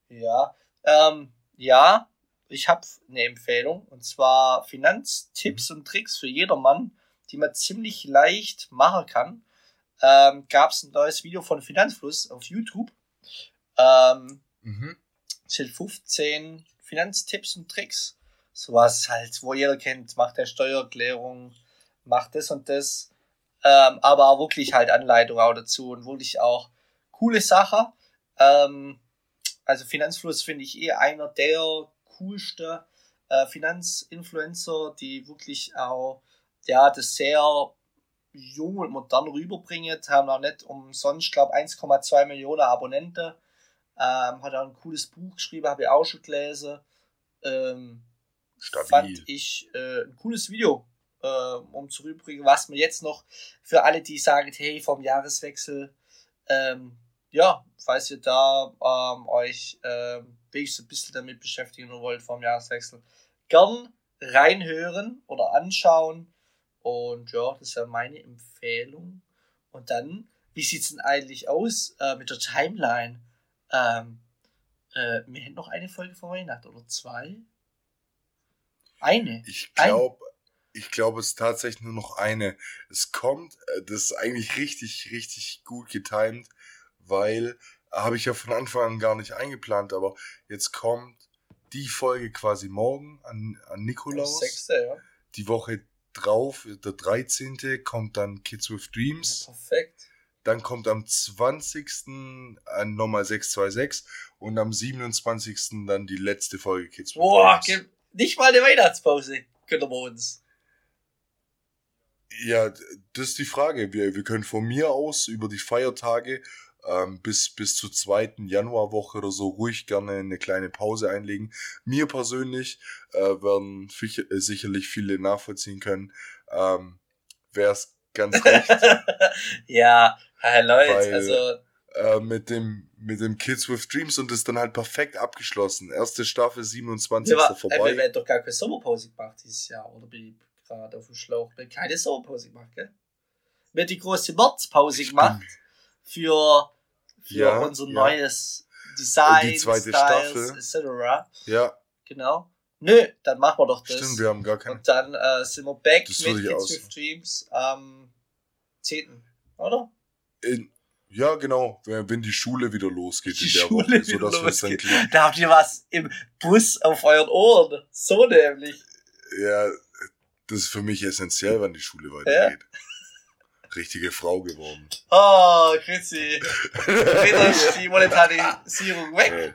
ja. Ähm, ja, ich habe eine Empfehlung und zwar Finanztipps und Tricks für jedermann, die man ziemlich leicht machen kann. Ähm, Gab es ein neues Video von Finanzfluss auf YouTube. Ähm, Mhm. sind 15 Finanztipps und Tricks. Sowas halt, wo jeder kennt, macht der Steuererklärung, macht das und das. Ähm, aber auch wirklich halt Anleitung auch dazu und wirklich auch coole Sache. Ähm, also Finanzfluss finde ich eh einer der coolsten äh, Finanzinfluencer, die wirklich auch ja das sehr jung und modern rüberbringen, haben auch nicht umsonst, glaube 1,2 Millionen Abonnenten. Ähm, hat auch ein cooles Buch geschrieben, habe ich auch schon gelesen. Ähm, Stabil. Fand ich äh, ein cooles Video, äh, um zu rüberbringen, was mir jetzt noch für alle, die sagen, hey, vom Jahreswechsel, ähm, ja, falls ihr da ähm, euch ähm, wenigstens ein bisschen damit beschäftigen wollt vom Jahreswechsel, gern reinhören oder anschauen. Und ja, das wäre meine Empfehlung. Und dann, wie sieht's denn eigentlich aus äh, mit der Timeline? Ähm, äh, wir hätten noch eine Folge vor Weihnachten oder zwei? Eine. Ich glaube, ich glaube, es ist tatsächlich nur noch eine. Es kommt, äh, das ist eigentlich richtig, richtig gut getimed, weil äh, habe ich ja von Anfang an gar nicht eingeplant, aber jetzt kommt die Folge quasi morgen an, an Nikolaus. Sechste, ja. Die Woche drauf, der 13. kommt dann Kids with ja. Dreams. Perfekt. Dann kommt am 20. an nochmal 626 und am 27. dann die letzte Folge Kids with Boah, Dreams. nicht mal eine Weihnachtspause können wir uns. Ja, das ist die Frage. Wir, wir können von mir aus über die Feiertage ähm, bis, bis zur zweiten Januarwoche oder so ruhig gerne eine kleine Pause einlegen. Mir persönlich äh, werden äh, sicherlich viele nachvollziehen können. Ähm, Wäre es ganz recht. ja, Leute, Weil- also äh, mit dem mit dem Kids with Dreams und ist dann halt perfekt abgeschlossen. Erste Staffel 27. wir, war, äh, wir vorbei. werden doch gar keine Sommerpause gemacht dieses Jahr, oder bin ich gerade auf dem Schlauch? Wir haben keine Sommerpause gemacht, gell? Wir haben die große Märzpause gemacht für, für Ja, unser ja. neues Design, Die zweite Styles, Staffel. etc. Ja, Genau. Nö, dann machen wir doch das. stimmt, wir haben gar keinen. Und dann äh, sind wir back Das mit Kids with. Dreams am 10. Oder? In, ja, genau, wenn, die Schule wieder losgeht Die in der Schule Woche, sodass wir es dann klar- Da habt ihr was im Bus auf euren Ohren. So nämlich. Ja, das ist für mich essentiell, wann die Schule weitergeht. Richtige Frau geworden. Oh, grüezi. Wieder ist die Monetarisierung weg. Äh,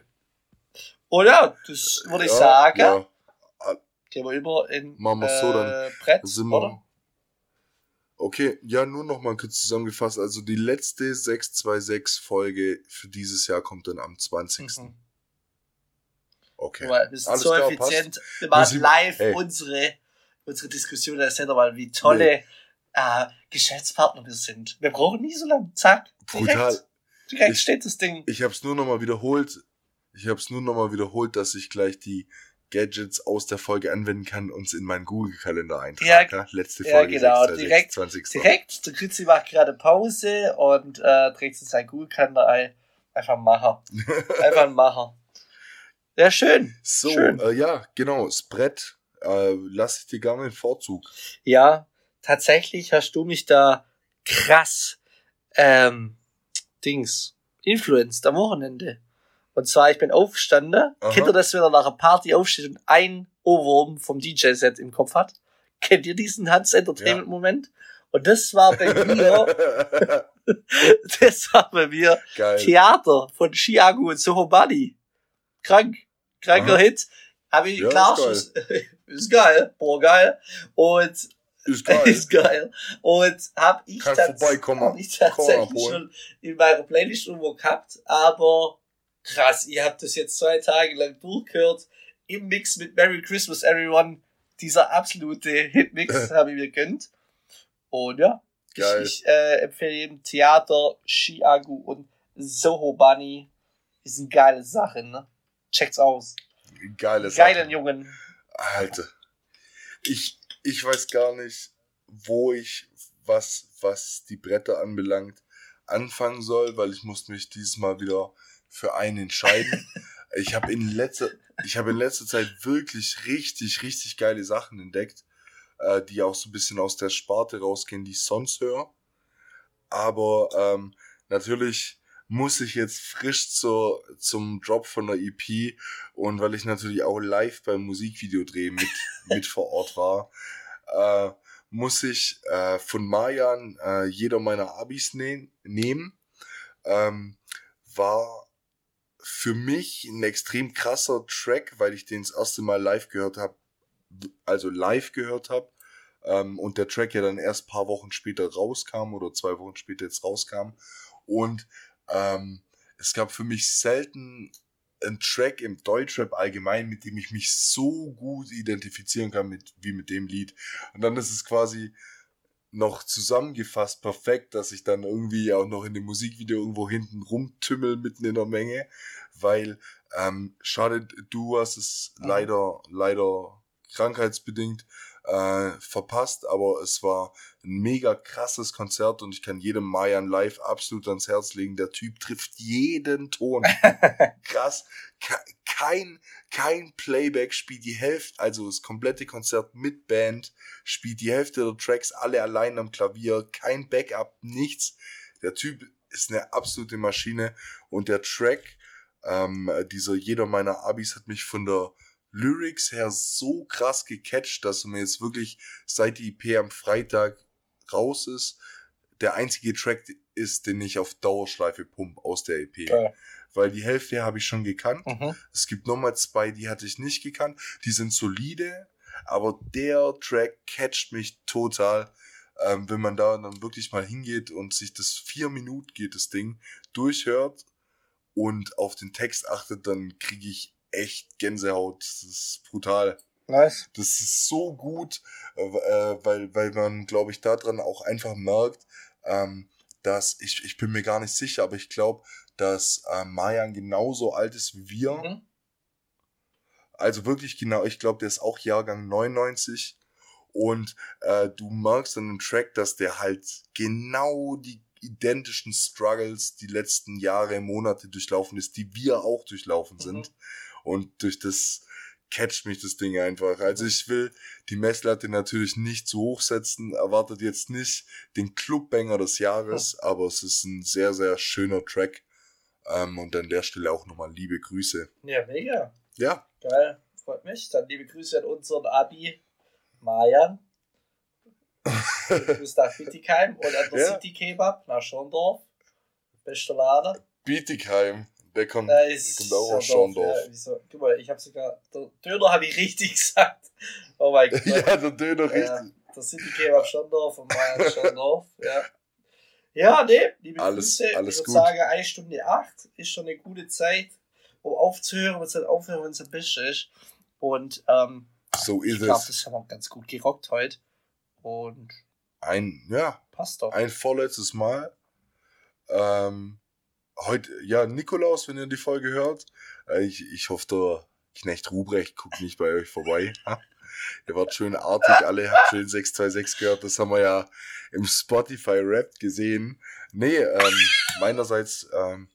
Und ja, das würde ich ja, sagen. Ja, Gehen wir über in Machen wir's so, dann äh, Brett, sind oder? Okay, ja, nur noch mal kurz zusammengefasst. Also die letzte 626-Folge für dieses Jahr kommt dann am 20. Mhm. Okay. Weil wir sind Alles so klar, effizient. Wir Wir machen live Hey. unsere, unsere Diskussion. Da seht ihr mal, wie tolle äh, Geschäftspartner wir sind. Wir brauchen nicht so lange. Zack. Direkt, Brutal. direkt Ich- steht das Ding. Ich habe es nur noch mal wiederholt. Ich habe es nur noch mal wiederholt, dass ich gleich die Gadgets aus der Folge anwenden kann und es in meinen Google-Kalender eintrage. Ja, Letzte ja, Folge, genau, 6. direkt- 20. Direkt, der Kritzi macht gerade Pause und äh, trägt sich sein Google-Kalender ein. Einfach ein Macher. Einfach ein Macher. Ja, schön. So, Schön. äh, ja, genau, Brett äh, lasse ich dir gerne in Vorzug. Ja, tatsächlich hast du mich da krass, ähm, Dings, influenced am Wochenende. Und zwar, ich bin aufgestanden, Aha. kennt ihr das, wenn er nach einer Party aufsteht und ein Ohrwurm vom DJ-Set im Kopf hat? Kennt ihr diesen Hans Entertainment-Moment? Und das war bei mir, das war bei mir Geil. Theater von Chiago und Sohobali. Krank. Kranker Aha. Hit. Hab ich Ja, klar ist schon- ist geil. Boah, geil. Und Ist geil. ist geil. Und hab ich, tats- vorbeikommen, hab ich tatsächlich schon in meiner Playlist irgendwo gehabt, aber krass, ihr habt das jetzt zwei Tage lang durchgehört. Im Mix mit Merry Christmas Everyone. Dieser absolute Hitmix habe ich mir gönnt. Und ja, Geil. ich, ich äh, empfehle jedem Theater, Chiagu und Soho Bunny. Die sind geile Sachen, ne? Checkt's aus. Geile Sache. Geilen Jungen. Alter. Ich, ich weiß gar nicht, wo ich, was, was die Bretter anbelangt, anfangen soll, weil ich musste mich dieses Mal wieder für einen entscheiden. ich habe in letzter, ich habe in letzter Zeit wirklich richtig, richtig geile Sachen entdeckt, äh, die auch so ein bisschen aus der Sparte rausgehen, die ich sonst höre. Aber ähm, natürlich muss ich jetzt frisch zur, zum Drop von der EP und weil ich natürlich auch live beim Musikvideodreh mit, mit vor Ort war, äh, muss ich äh, von Mayan äh, jeder meiner Abis ne nehmen. Ähm, war für mich ein extrem krasser Track, weil ich den das erste Mal live gehört habe, also live gehört habe. Ähm, und der Track ja dann erst paar Wochen später rauskam oder zwei Wochen später jetzt rauskam. Und ähm, es gab für mich selten einen Track im Deutschrap allgemein, mit dem ich mich so gut identifizieren kann mit, wie mit dem Lied. Und dann ist es quasi noch zusammengefasst perfekt, dass ich dann irgendwie auch noch in dem Musikvideo irgendwo hinten rumtümmel mitten in der Menge, weil ähm, schade, du hast es Mhm. leider, leider krankheitsbedingt äh, verpasst, aber es war ein mega krasses Konzert und ich kann jedem Mayan live absolut ans Herz legen. Der Typ trifft jeden Ton. Krass. Ke- Kein, kein Playback spielt die Hälfte, also das komplette Konzert mit Band, spielt die Hälfte der Tracks alle allein am Klavier, kein Backup, nichts. Der Typ ist eine absolute Maschine und der Track, ähm, dieser jeder meiner Abis hat mich von der Lyrics her so krass gecatcht, dass mir jetzt wirklich seit die EP am Freitag raus ist, der einzige Track ist, den ich auf Dauerschleife pump aus der EP. Geil. Weil die Hälfte habe ich schon gekannt. Mhm. Es gibt nochmal zwei, die hatte ich nicht gekannt. Die sind solide, aber der Track catcht mich total. Ähm, wenn man da dann wirklich mal hingeht und sich das vier Minuten geht, das Ding, durchhört und auf den Text achtet, dann kriege ich echt Gänsehaut. Das ist brutal. Nice. Das ist so gut, äh, äh, weil, weil man, glaube ich, daran auch einfach merkt, ähm, dass ich, ich bin mir gar nicht sicher, aber ich glaube, dass äh, Mayan genauso alt ist wie wir. Mhm. Also wirklich genau, ich glaube, der ist auch Jahrgang 99. Und äh, du merkst an dem Track, dass der halt genau die identischen Struggles die letzten Jahre, Monate durchlaufen ist, die wir auch durchlaufen Mhm. Und durch das catcht mich das Ding einfach. Also ich will die Messlatte natürlich nicht zu hoch setzen, erwartet jetzt nicht den Clubbanger des Jahres, aber es ist ein sehr, sehr schöner Track. Ähm, und an der Stelle auch nochmal liebe Grüße. Ja, mega. Ja, Geil. Freut mich. Dann liebe Grüße an unseren Abi Mayan. Grüße nach Bietigheim und an der Ja. City Kebab nach Schondorf. Bester Laden. Bietigheim, der kommt, Da der ist auch aus Schorndorf. Ja, wieso? Guck mal, ich habe sogar. Der Döner habe ich richtig gesagt. Oh mein Gott. Ja, der Döner Ja, richtig. der City Kebab Schondorf und Mayan Schondorf. Ja. Ja, nee, liebe Alles- Grüße. alles ich würde sagen, eine Stunde acht ist schon eine gute Zeit, um aufzuhören, wenn es dann aufhören, wenn es ein bisschen ist. Und ähm, So ich ist glaube, es. das haben wir ganz gut gerockt heute. Und Ein, ja, passt doch. ein vorletztes Mal. Ähm, heute, ja, Nikolaus, wenn ihr die Folge hört. Äh, ich, ich hoffe, der Knecht Ruprecht guckt nicht bei euch vorbei. Ihr wart schön artig, alle habt schön 626 gehört. Das haben wir ja im Spotify Rap gesehen. Nee, ähm, meinerseits ähm,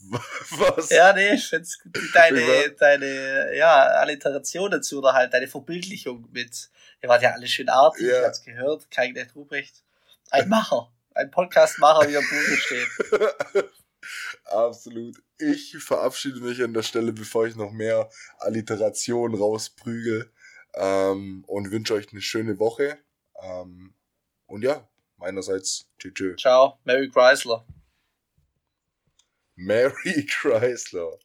Was? Ja, nee, ich find's gut. Deine, deine, ja, Alliteration dazu oder halt deine Verbildlichung mit, ihr wart ja alle schön artig, ja. ich hab's gehört, kein Knecht Ruprecht. Ein Macher. Ein Podcastmacher, wie er Buche steht. Absolut. Ich verabschiede mich an der Stelle, bevor ich noch mehr Alliteration rausprügel. Ähm, und wünsche euch eine schöne Woche. Ähm, und ja, meinerseits, tschüss. Ciao, Merry Chrysler. Mary Chrysler.